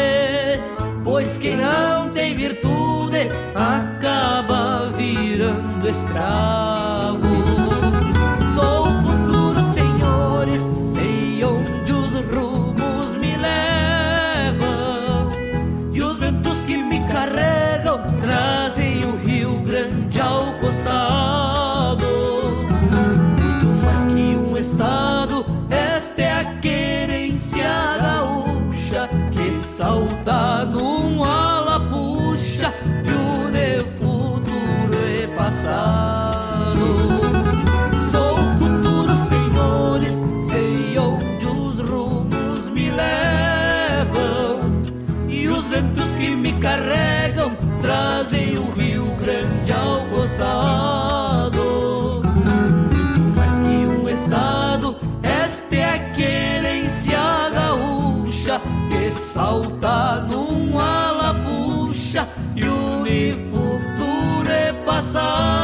pois quem não tem virtude acaba virando escravo. sun.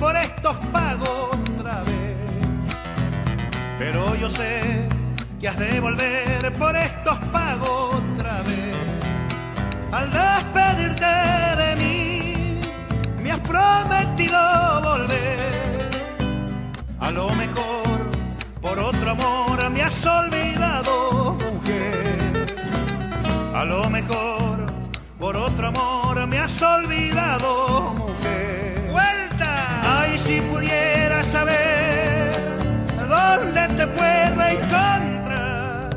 por estos pagos otra vez. Pero yo sé que has de volver por estos pagos otra vez. Al despedirte de mí, me has prometido volver. A lo mejor, por otro amor, me has olvidado, mujer. A lo mejor, por otro amor, me has olvidado. encontrar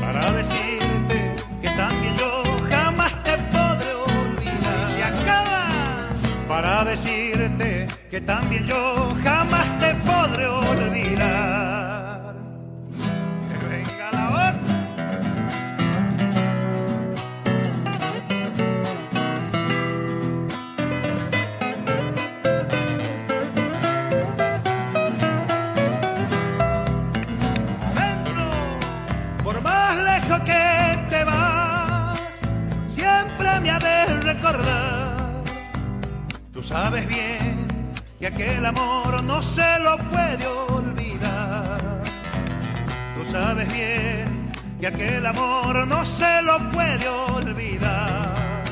para decirte que también yo jamás te podré olvidar. Y se acaba para decirte que también yo jamás sabes bien que aquel amor no se lo puede olvidar. Tú sabes bien que aquel amor no se lo puede olvidar.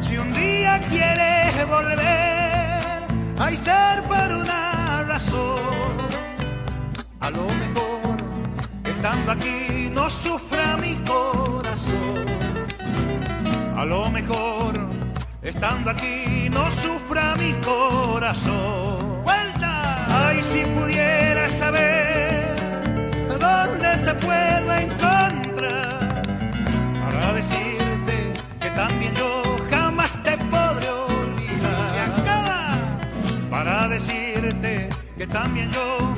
Si un día quieres volver, hay ser por una razón. A lo mejor, estando aquí, no sufra mi corazón. A lo mejor, estando aquí, no sufra mi corazón. ¡Vuelta! Ay, si pudiera saber dónde te puedo encontrar para decirte que también yo jamás te podré olvidar. Se acaba para decirte que también yo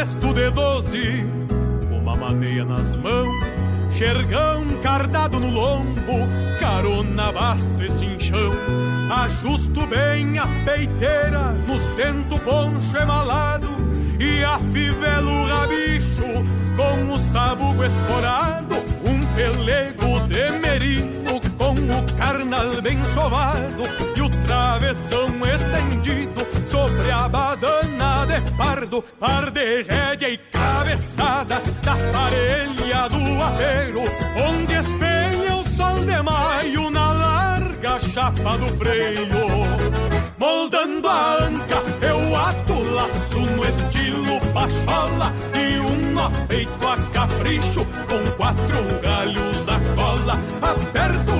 Cabresto de doze, uma maneia nas mãos, xergão cardado no lombo, carona basto e cinchão. Ajusto bem a peiteira nos tento poncho emalado e afivelo o rabicho com o sabugo esporado, um pelego de o carnal bem sovado e o travessão estendido sobre a badana de pardo, par de rédea e cabeçada da parelha do apero, onde espelha o sol de maio na larga chapa do freio. Moldando a anca, eu ato laço no estilo pachola e um nó feito a capricho com quatro galhos da cola. Aperto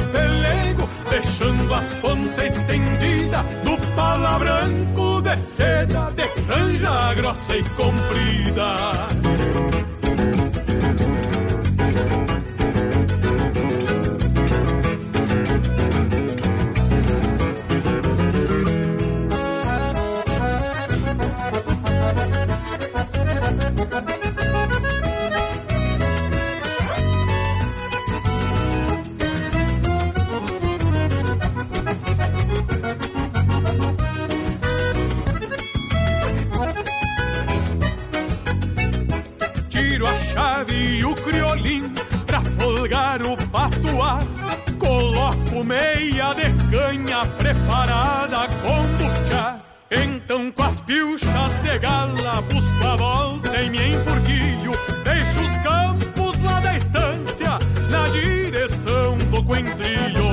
deixando as pontas estendidas do pala branco de seda, de franja grossa e comprida. Então com as pilchas de gala Busco a volta e me enfurquilho Deixo os campos lá da estância Na direção do coentrilho.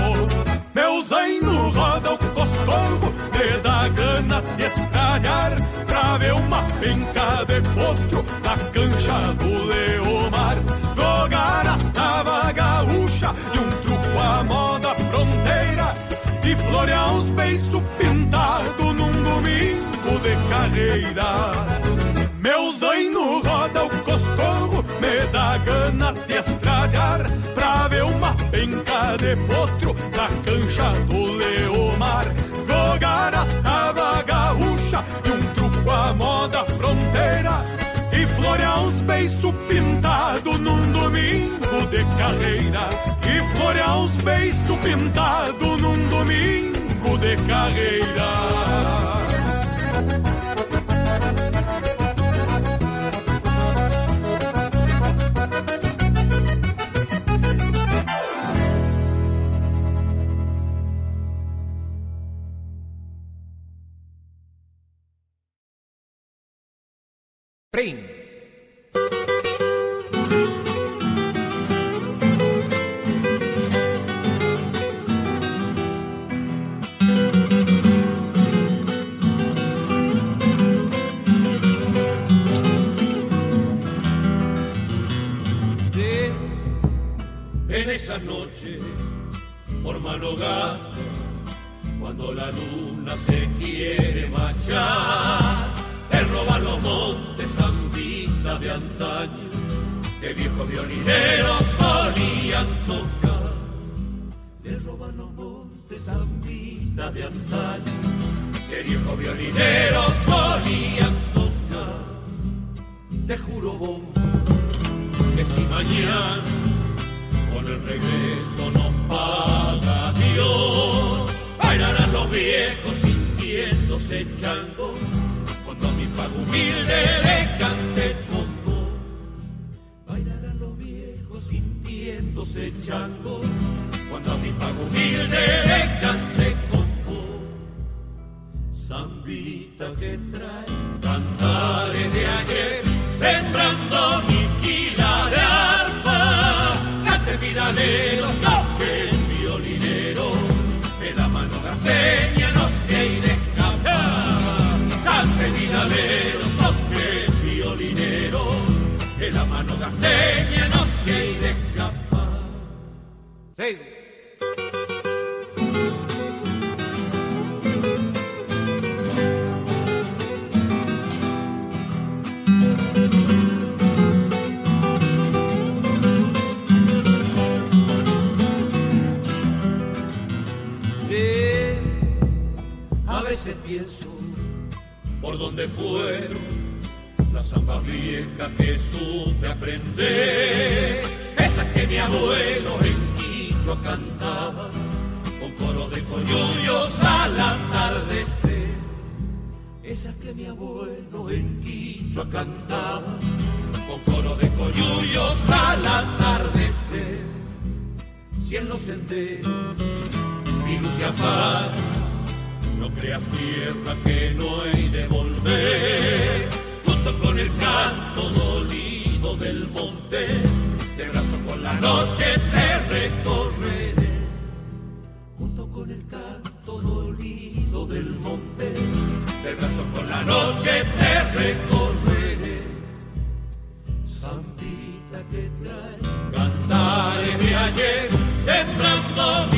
Meu zaino roda o costongo Me dá ganas de estralhar Pra ver uma penca de potro Na cancha do Leomar. Jogar a tava gaúcha E um truco à moda fronteira E florear os beiços pintados meu zaino roda o coscorro, me dá ganas de estralhar pra ver uma penca de potro na cancha do Leomar. Gogara, tava gaúcha e um truco à moda fronteira. E florear uns beiços pintados num domingo de carreira. E florear uns beiços pintados num domingo de carreira. Viejos sintiéndose chango, cuando a mi pago humilde le cante combo. Zambita que trae Sí. A veces pienso por dónde fueron las zambas viejas que supe aprender, esas que mi abuelo cantaba con coro de coyullos al atardecer, esas que mi abuelo en Quichua cantaba con coro de coyullos al atardecer, si en los mi luz se apaga, no creas tierra que no hay de volver, junto con el canto dolido del monte, la noche te recorreré, junto con el canto dolido del monte, de brazo con la noche te recorreré, Sandita que trae cantares de ayer, sembrando mi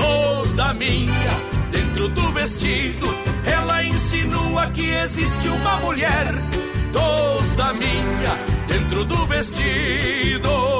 toda minha dentro do vestido. Ela insinua que existe uma mulher toda minha dentro do vestido.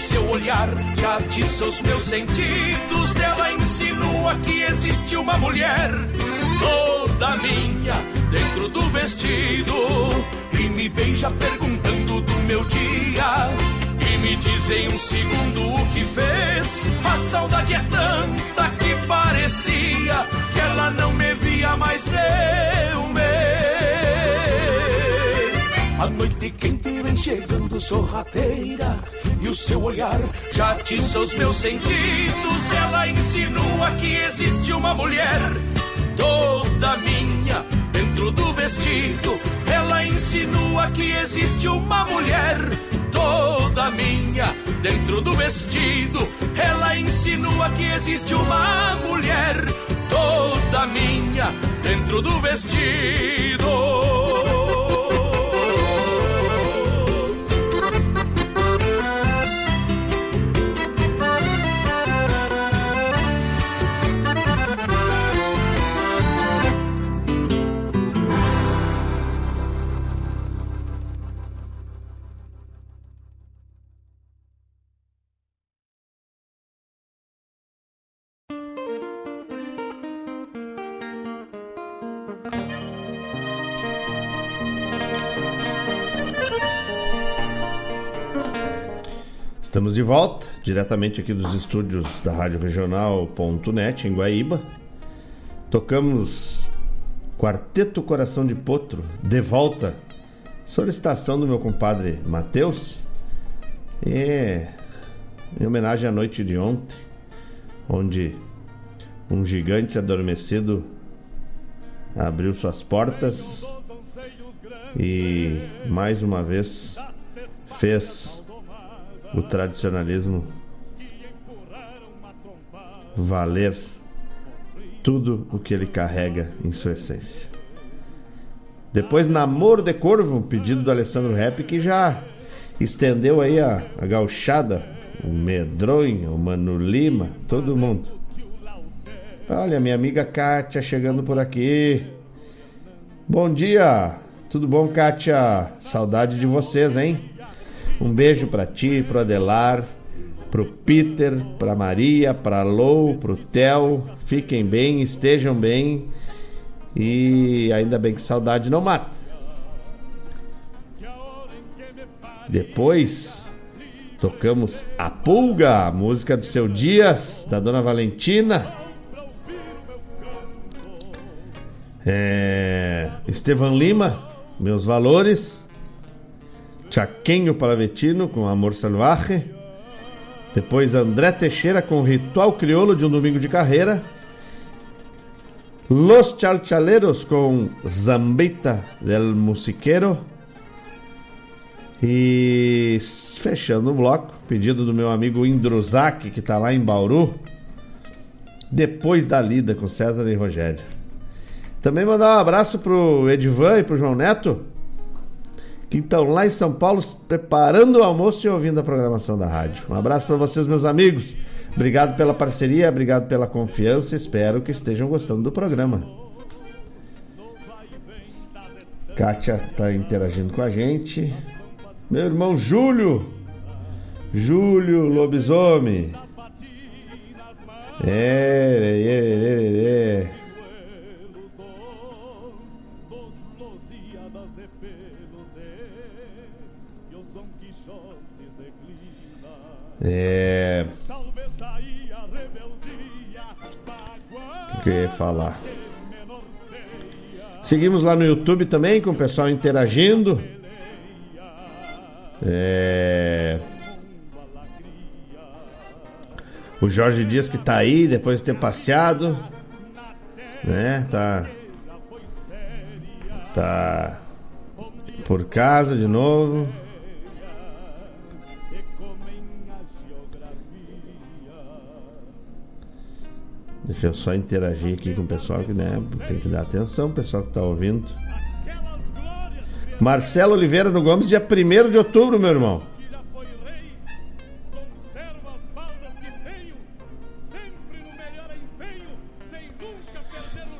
seu olhar já atiça os meus sentidos. Ela insinua que existe uma mulher toda minha dentro do vestido e me beija perguntando do meu dia. E me diz em um segundo o que fez. A saudade é tanta que parecia que ela não me via mais de um mês. A noite quente vem chegando sorrateira e o seu olhar já atiça os meus sentidos. Ela insinua que existe uma mulher toda minha dentro do vestido. Ela insinua que existe uma mulher toda minha dentro do vestido. Ela insinua que existe uma mulher toda minha dentro do vestido. Estamos de volta, diretamente aqui dos estúdios da Rádio Regional.net, em Guaíba. Tocamos Quarteto Coração de Potro, de volta. Solicitação do meu compadre Matheus. E em homenagem à noite de ontem, onde um gigante adormecido abriu suas portas e mais uma vez fez o tradicionalismo valer tudo o que ele carrega em sua essência. Depois, Namoro de Corvo, pedido do Alessandro Rap, que já estendeu aí a, a gauchada, o Medronho, o Mano Lima, todo mundo. Olha, minha amiga Kátia chegando por aqui. Bom dia, tudo bom, Kátia? Saudade de vocês, hein? Um beijo para ti, pro Adelar, pro Peter, pra Maria, pra Lou, pro Theo. Fiquem bem, estejam bem. E ainda bem que saudade não mata. Depois Tocamos A Pulga, música do seu Dias, da Dona Valentina. É, Lima, Meus Valores. Chaquenho Palavetino com Amor Salvaje. Depois André Teixeira com Ritual Crioulo de um Domingo de Carreira. Los Chalchaleros com Zambita del Musiquero. E fechando o bloco, pedido do meu amigo Indruzak, que está lá em Bauru. Depois da lida com César e Rogério. Também mandar um abraço pro Edivan e pro João Neto, que estão lá em São Paulo preparando o almoço e ouvindo a programação da rádio. Um abraço para vocês, meus amigos. Obrigado pela parceria, obrigado pela confiança. Espero que estejam gostando do programa. Kátia está interagindo com a gente. Meu irmão Júlio. Júlio Lobisomem. É, é, é, é. É. O que eu ia falar? Seguimos lá no YouTube também com o pessoal interagindo. É. O Jorge Dias que tá aí depois de ter passeado. Né? Tá. Tá. Por casa de novo. Deixa eu só interagir aqui com o pessoal que né, tem que dar atenção, pessoal que está ouvindo. Marcelo Oliveira no Gomes, dia 1 de outubro, meu irmão.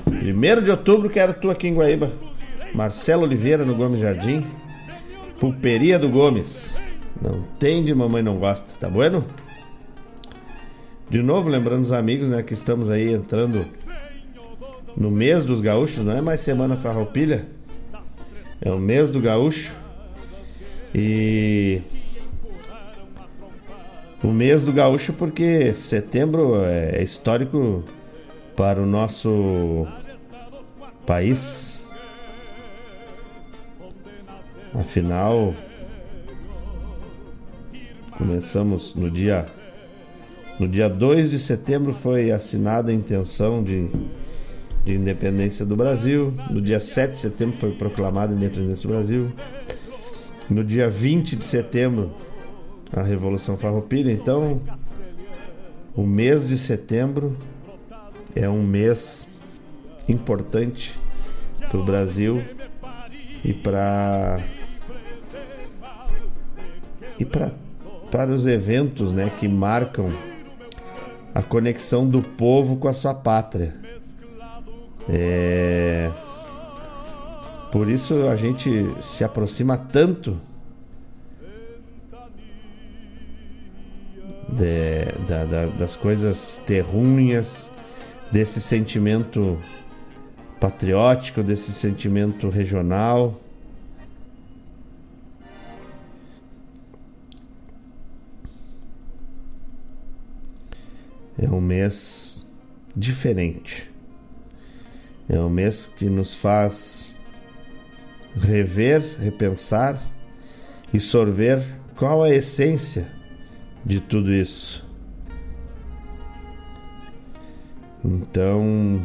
Primeiro de outubro quero tu aqui em Guaíba. Marcelo Oliveira no Gomes Jardim. Pulperia do Gomes. Não tem de mamãe não gosta, tá bueno? De novo, lembrando os amigos, né, que estamos aí entrando no mês dos gaúchos, não é mais semana farroupilha, é o mês do gaúcho. E o mês do gaúcho porque setembro é histórico para o nosso país. Afinal, começamos no dia no dia 2 de setembro foi assinada a intenção de, de independência do Brasil. No dia 7 de setembro foi proclamada a independência do Brasil. No dia 20 de setembro, a Revolução Farroupilha. Então, o mês de setembro é um mês importante para o Brasil e para e para para os eventos, né, que marcam a conexão do povo com a sua pátria. É... Por isso a gente se aproxima tanto de, da, da, das coisas terrunhas, desse sentimento patriótico, desse sentimento regional. É um mês diferente. É um mês que nos faz rever, repensar e sorver qual a essência de tudo isso. Então,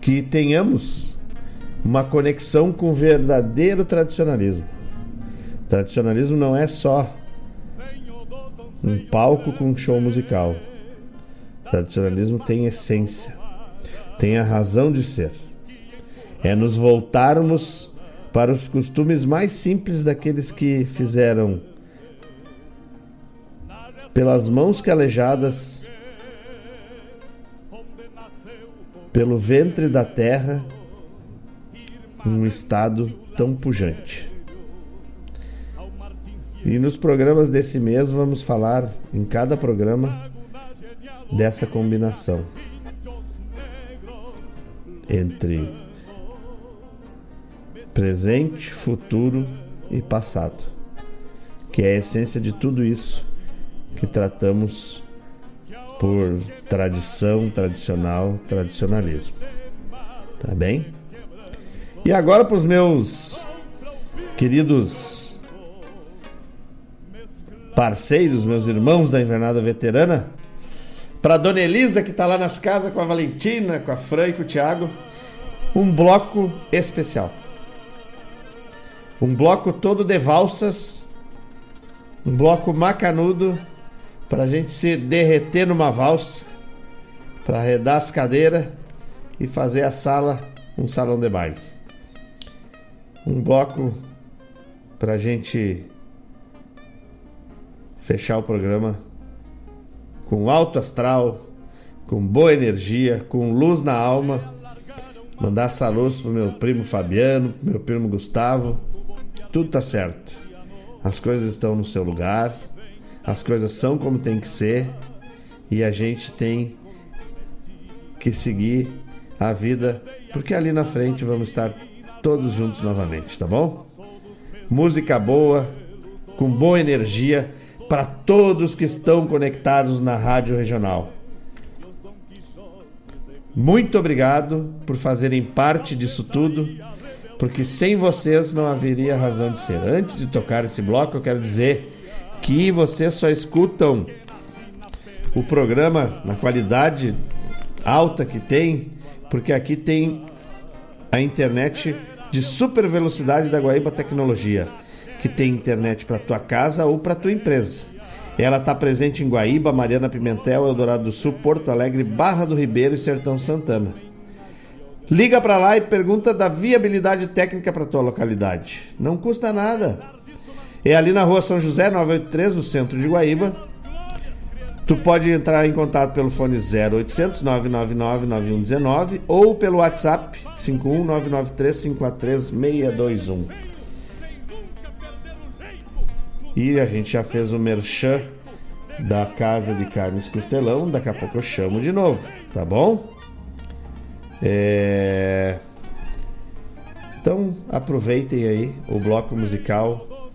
que tenhamos uma conexão com o verdadeiro tradicionalismo. Tradicionalismo não é só um palco com um show musical. Tradicionalismo tem essência, tem a razão de ser. É nos voltarmos para os costumes mais simples daqueles que fizeram pelas mãos calejadas, pelo ventre da terra um estado tão pujante. E nos programas desse mês vamos falar em cada programa dessa combinação. entre presente, futuro e passado, que é a essência de tudo isso que tratamos por tradição, tradicional, tradicionalismo. Tá bem? E agora para os meus queridos parceiros, meus irmãos da Invernada Veterana, para Dona Elisa que está lá nas casas com a Valentina, com a Fran e com o Thiago, um bloco especial. Um bloco todo de valsas, um bloco macanudo para a gente se derreter numa valsa, para arredar as cadeiras e fazer a sala um salão de baile. Um bloco para a gente fechar o programa com alto astral, com boa energia, com luz na alma. Mandar saludos pro meu primo Fabiano, pro meu primo Gustavo. Tudo tá certo. As coisas estão no seu lugar. As coisas são como tem que ser. E a gente tem que seguir a vida, porque ali na frente vamos estar todos juntos novamente, tá bom? Música boa, com boa energia para todos que estão conectados na Rádio Regional. Muito obrigado por fazerem parte disso tudo, porque sem vocês não haveria razão de ser. Antes de tocar esse bloco, eu quero dizer que vocês só escutam o programa na qualidade alta que tem, porque aqui tem a internet de super velocidade da Guaíba Tecnologia que tem internet para tua casa ou para tua empresa. Ela está presente em Guaíba, Mariana Pimentel, Eldorado do Sul, Porto Alegre, Barra do Ribeiro e Sertão Santana. Liga para lá e pergunta da viabilidade técnica para tua localidade. Não custa nada. É ali na Rua São José, 983, no centro de Guaíba. Tu pode entrar em contato pelo fone 0800 999 9119 ou pelo WhatsApp 51993 543 621. E a gente já fez o merchan da Casa de Carnes Costelão. Daqui a pouco eu chamo de novo, tá bom? É... Então aproveitem aí o bloco musical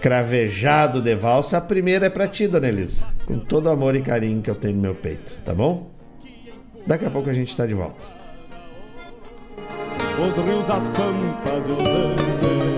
Cravejado de Valsa. A primeira é pra ti, dona Elisa. Com todo amor e carinho que eu tenho no meu peito, tá bom? Daqui a pouco a gente tá de volta. Os rios, as pampas e os andes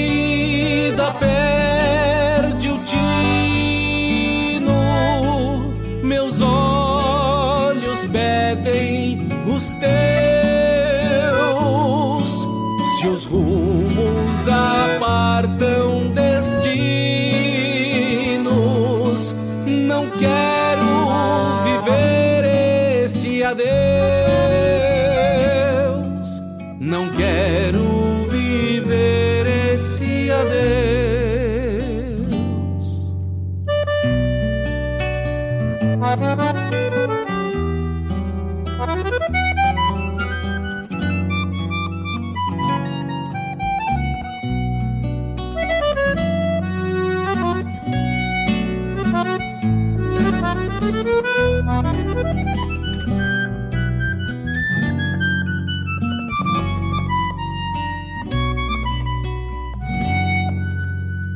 os teus. Se os rumos apartam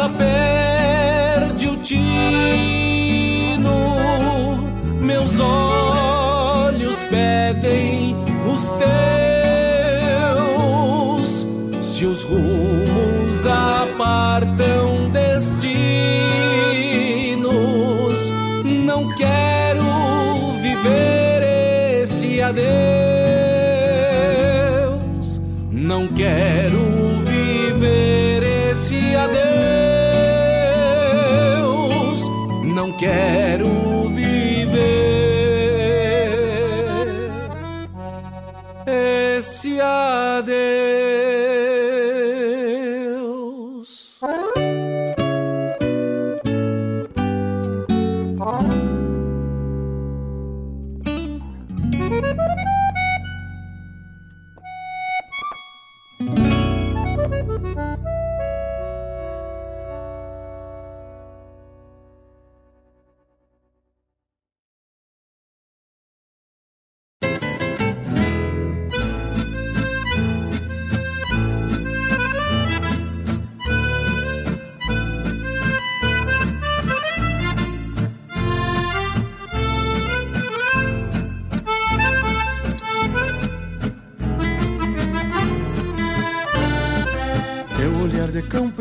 vida perde o tino, meus olhos pedem os teus. Se os rumos apartam destinos, não quero viver esse adeus. Adeus.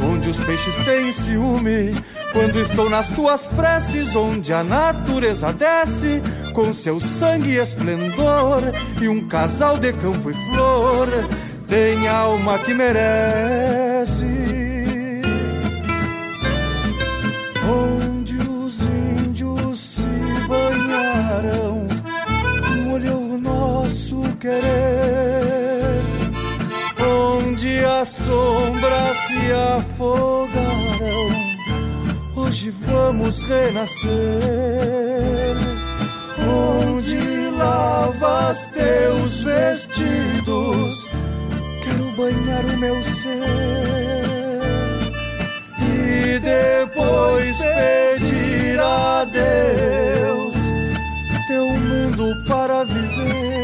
onde os peixes têm ciúme quando estou nas tuas preces, onde a natureza desce com seu sangue e esplendor, e um casal de campo e flor tem alma que merece. Onde os índios se banharam, molhou o nosso querer. As sombras se afogaram Hoje vamos renascer. Onde lavas teus vestidos, quero banhar o meu ser. E depois pedir a Deus teu mundo para viver.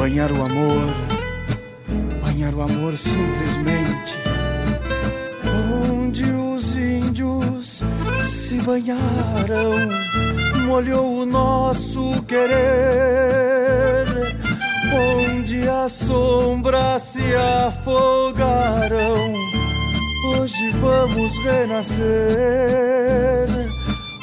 banhar o amor, banhar o amor simplesmente. Onde os índios se banharam, molhou o nosso querer. Onde as sombras se afogaram, Hoje vamos renascer.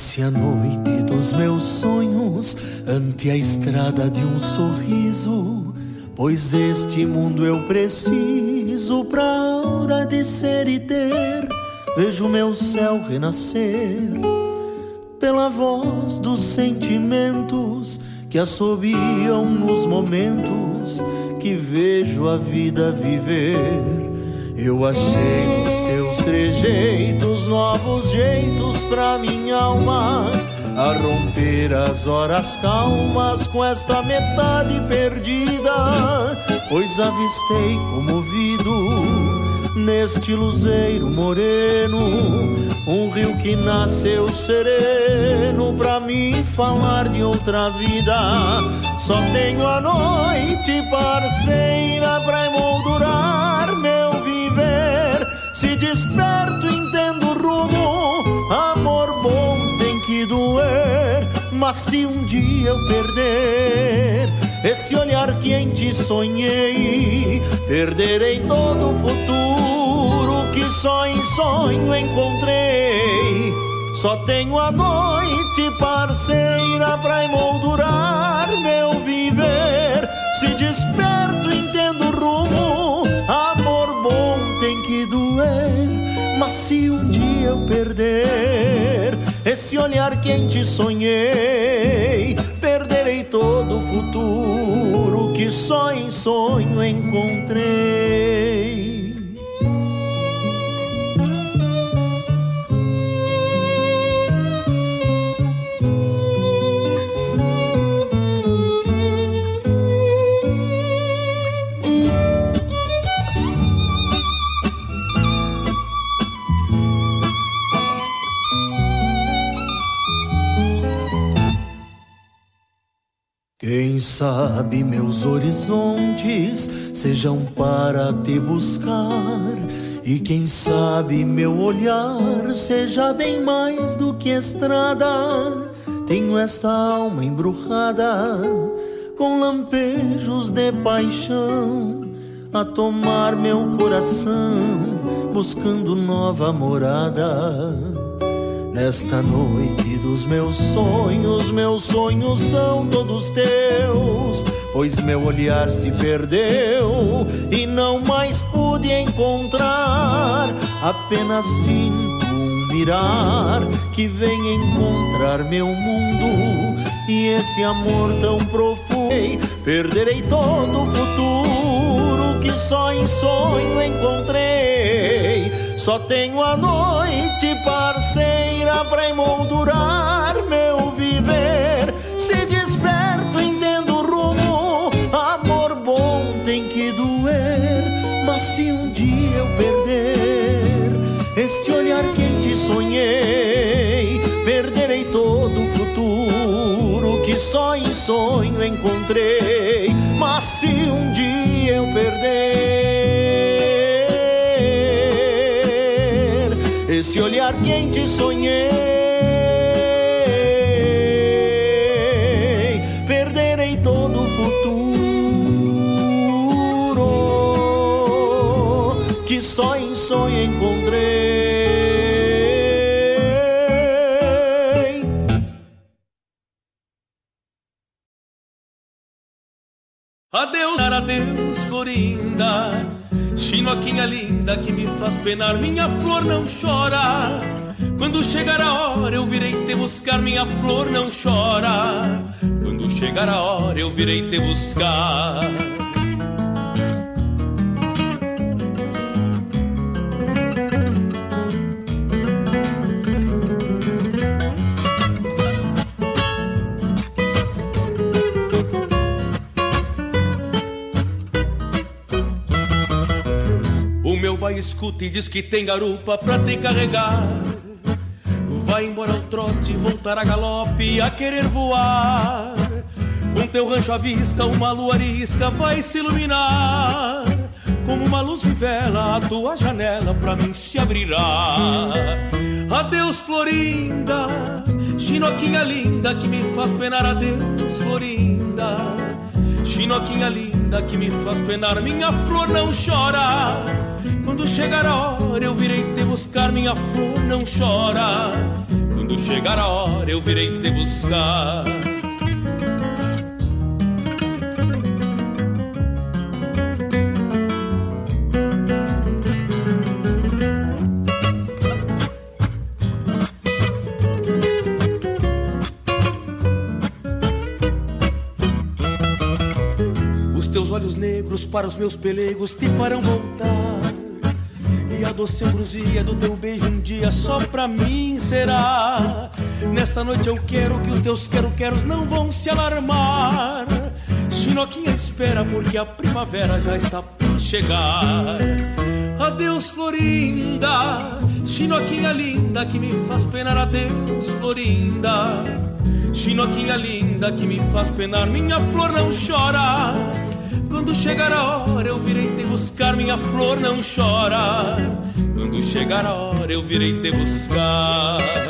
Nasce a noite dos meus sonhos ante a estrada de um sorriso, pois este mundo eu preciso pra hora de ser e ter. Vejo meu céu renascer pela voz dos sentimentos que assobiam nos momentos que vejo a vida viver. Eu achei nos teus trejeitos novos jeitos pra minha alma a romper as horas calmas com esta metade perdida, pois avistei comovido neste luzeiro moreno um rio que nasceu sereno pra mim falar de outra vida. Só tenho a noite parceira pra emoldurar se desperto, entendo o rumo. Amor bom tem que doer. Mas se um dia eu perder esse olhar que em ti sonhei, perderei todo o futuro que só em sonho encontrei. Só tenho a noite parceira pra emoldurar meu viver. Se desperto, entendo o rumo. Doer. Mas se um dia eu perder esse olhar que em ti sonhei, perderei todo o futuro que só em sonho encontrei. Quem sabe meus horizontes sejam para te buscar, e quem sabe meu olhar seja bem mais do que estrada. Tenho esta alma embrujada com lampejos de paixão a tomar meu coração, buscando nova morada. Nesta noite dos meus sonhos, meus sonhos são todos teus, pois meu olhar se perdeu e não mais pude encontrar. Apenas sinto um mirar que vem encontrar meu mundo e esse amor tão profundo. Perderei todo o futuro que só em sonho encontrei. Só tenho a noite parceira pra emoldurar meu viver. Se desperto, entendo o rumo. Amor bom tem que doer. Mas se um dia eu perder este olhar quente sonhei, perderei todo o futuro que só em sonho encontrei. Mas se um dia eu perder sonhei, perderei todo o futuro que só em sonho encontrei. Adeus, adeus, Florinda. Chinoquinha linda que me faz penar, minha flor não chora. Quando chegar a hora eu virei te buscar, minha flor não chora. Quando chegar a hora eu virei te buscar. O meu pai escuta e diz que tem garupa pra te carregar. Vai embora ao trote, voltar a galope, a querer voar. Com teu rancho à vista, uma lua arisca vai se iluminar. Como uma luz de vela, a tua janela pra mim se abrirá. Adeus, Florinda, chinoquinha linda que me faz penar. Adeus, Florinda, chinoquinha linda que me faz penar. Minha flor não chora. Quando chegar a hora eu virei te buscar, minha flor não chora. Quando chegar a hora eu virei te buscar. Os teus olhos negros para os meus pelegos te farão voltar. Doce ambrosia do teu beijo um dia só pra mim será. Nesta noite eu quero que os teus quero-queros não vão se alarmar. Chinoquinha espera porque a primavera já está por chegar. Adeus, Florinda, Chinoquinha linda que me faz penar. Adeus, Florinda, Chinoquinha linda que me faz penar. Minha flor não chora. Quando chegar a hora eu virei te buscar, minha flor não chora. Quando chegar a hora eu virei te buscar.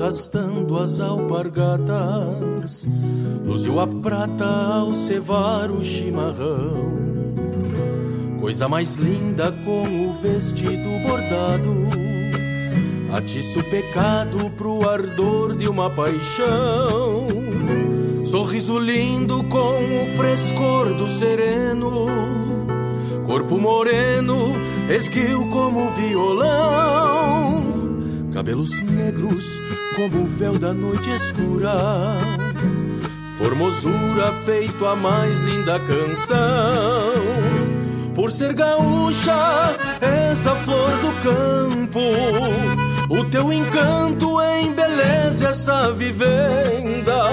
Arrastando as alpargatas, luziu a prata ao cevar o chimarrão. Coisa mais linda com o vestido bordado. Atiço pecado pro ardor de uma paixão. Sorriso lindo com o frescor do sereno. Corpo moreno, esguio como violão. Cabelos negros como o véu da noite escura. Formosura feito a mais linda canção por ser gaúcha, essa flor do campo. O teu encanto embeleza essa vivenda.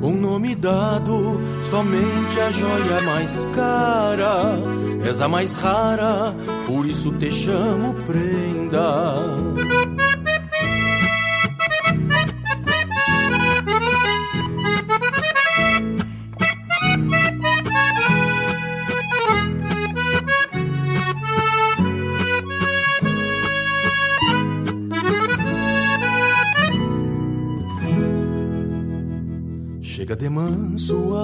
Um nome dado, somente a joia mais cara. És a mais rara, por isso te chamo prenda.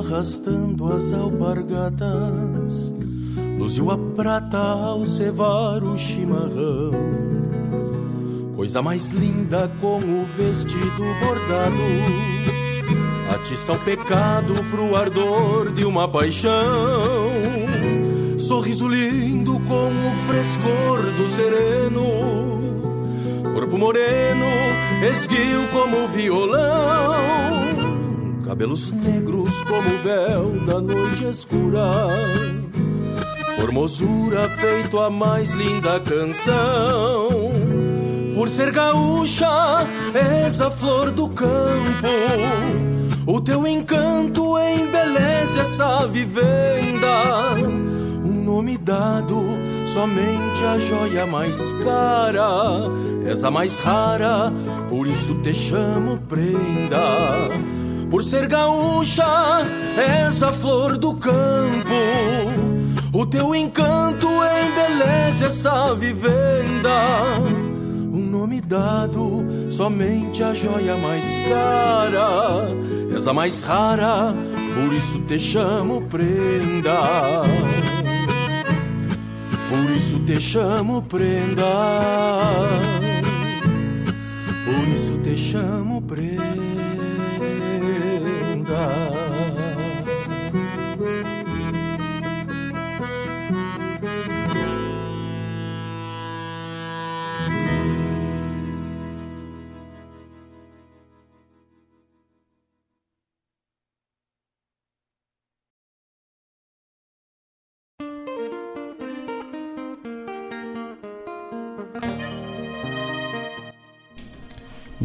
Arrastando as alpargatas, luziu a prata ao cevar o chimarrão. Coisa mais linda com o vestido bordado, atiça o pecado pro ardor de uma paixão. Sorriso lindo com o frescor do sereno, corpo moreno, esguio como violão cabelos negros como o véu da noite escura. Formosura feito a mais linda canção. Por ser gaúcha, és a flor do campo. O teu encanto embeleza essa vivenda. Um nome dado, somente a joia mais cara. És a mais rara, por isso te chamo prenda por ser gaúcha, és a flor do campo. O teu encanto embeleza essa vivenda. Nome dado, somente a joia mais cara. És a mais rara, por isso te chamo prenda. Por isso te chamo prenda. Por isso te chamo prenda.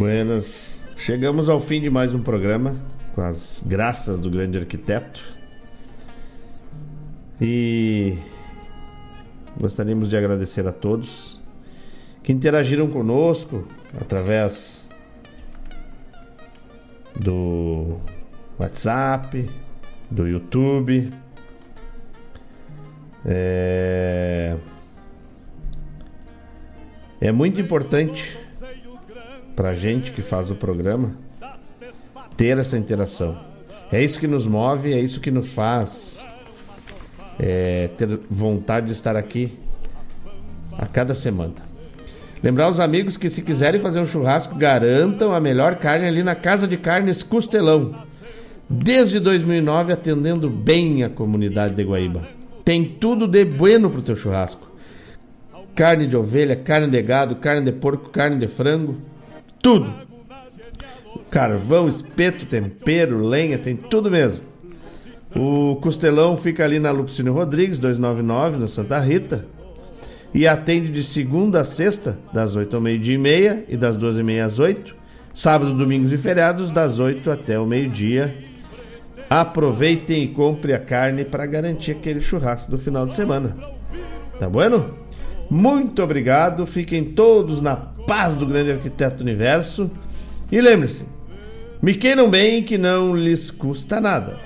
Buenas. Chegamos ao fim de mais um programa, com as graças do grande arquiteto. E gostaríamos de agradecer a todos que interagiram conosco através do WhatsApp, do YouTube. É, é muito importante para gente que faz o programa ter essa interação. É isso que nos move, é isso que nos faz é, ter vontade de estar aqui a cada semana. Lembrar os amigos que se quiserem fazer um churrasco, garantam a melhor carne ali na Casa de Carnes Costelão. Desde 2009 atendendo bem a comunidade de Guaíba. Tem tudo de bueno pro teu churrasco. Carne de ovelha, carne de gado, carne de porco, carne de frango tudo. Carvão, espeto, tempero, lenha, tem tudo mesmo. O Costelão fica ali na Lupicínio Rodrigues, 299, na Santa Rita. E atende de segunda a sexta, das 8 ao meio-dia e meia e das 12 e meia às 8. Sábado, domingos e feriados, das 8 até o meio-dia. Aproveitem e compre a carne para garantir aquele churrasco do final de semana. Tá bueno? Muito obrigado, fiquem todos na paz do grande arquiteto universo. E lembre-se, me queiram bem que não lhes custa nada.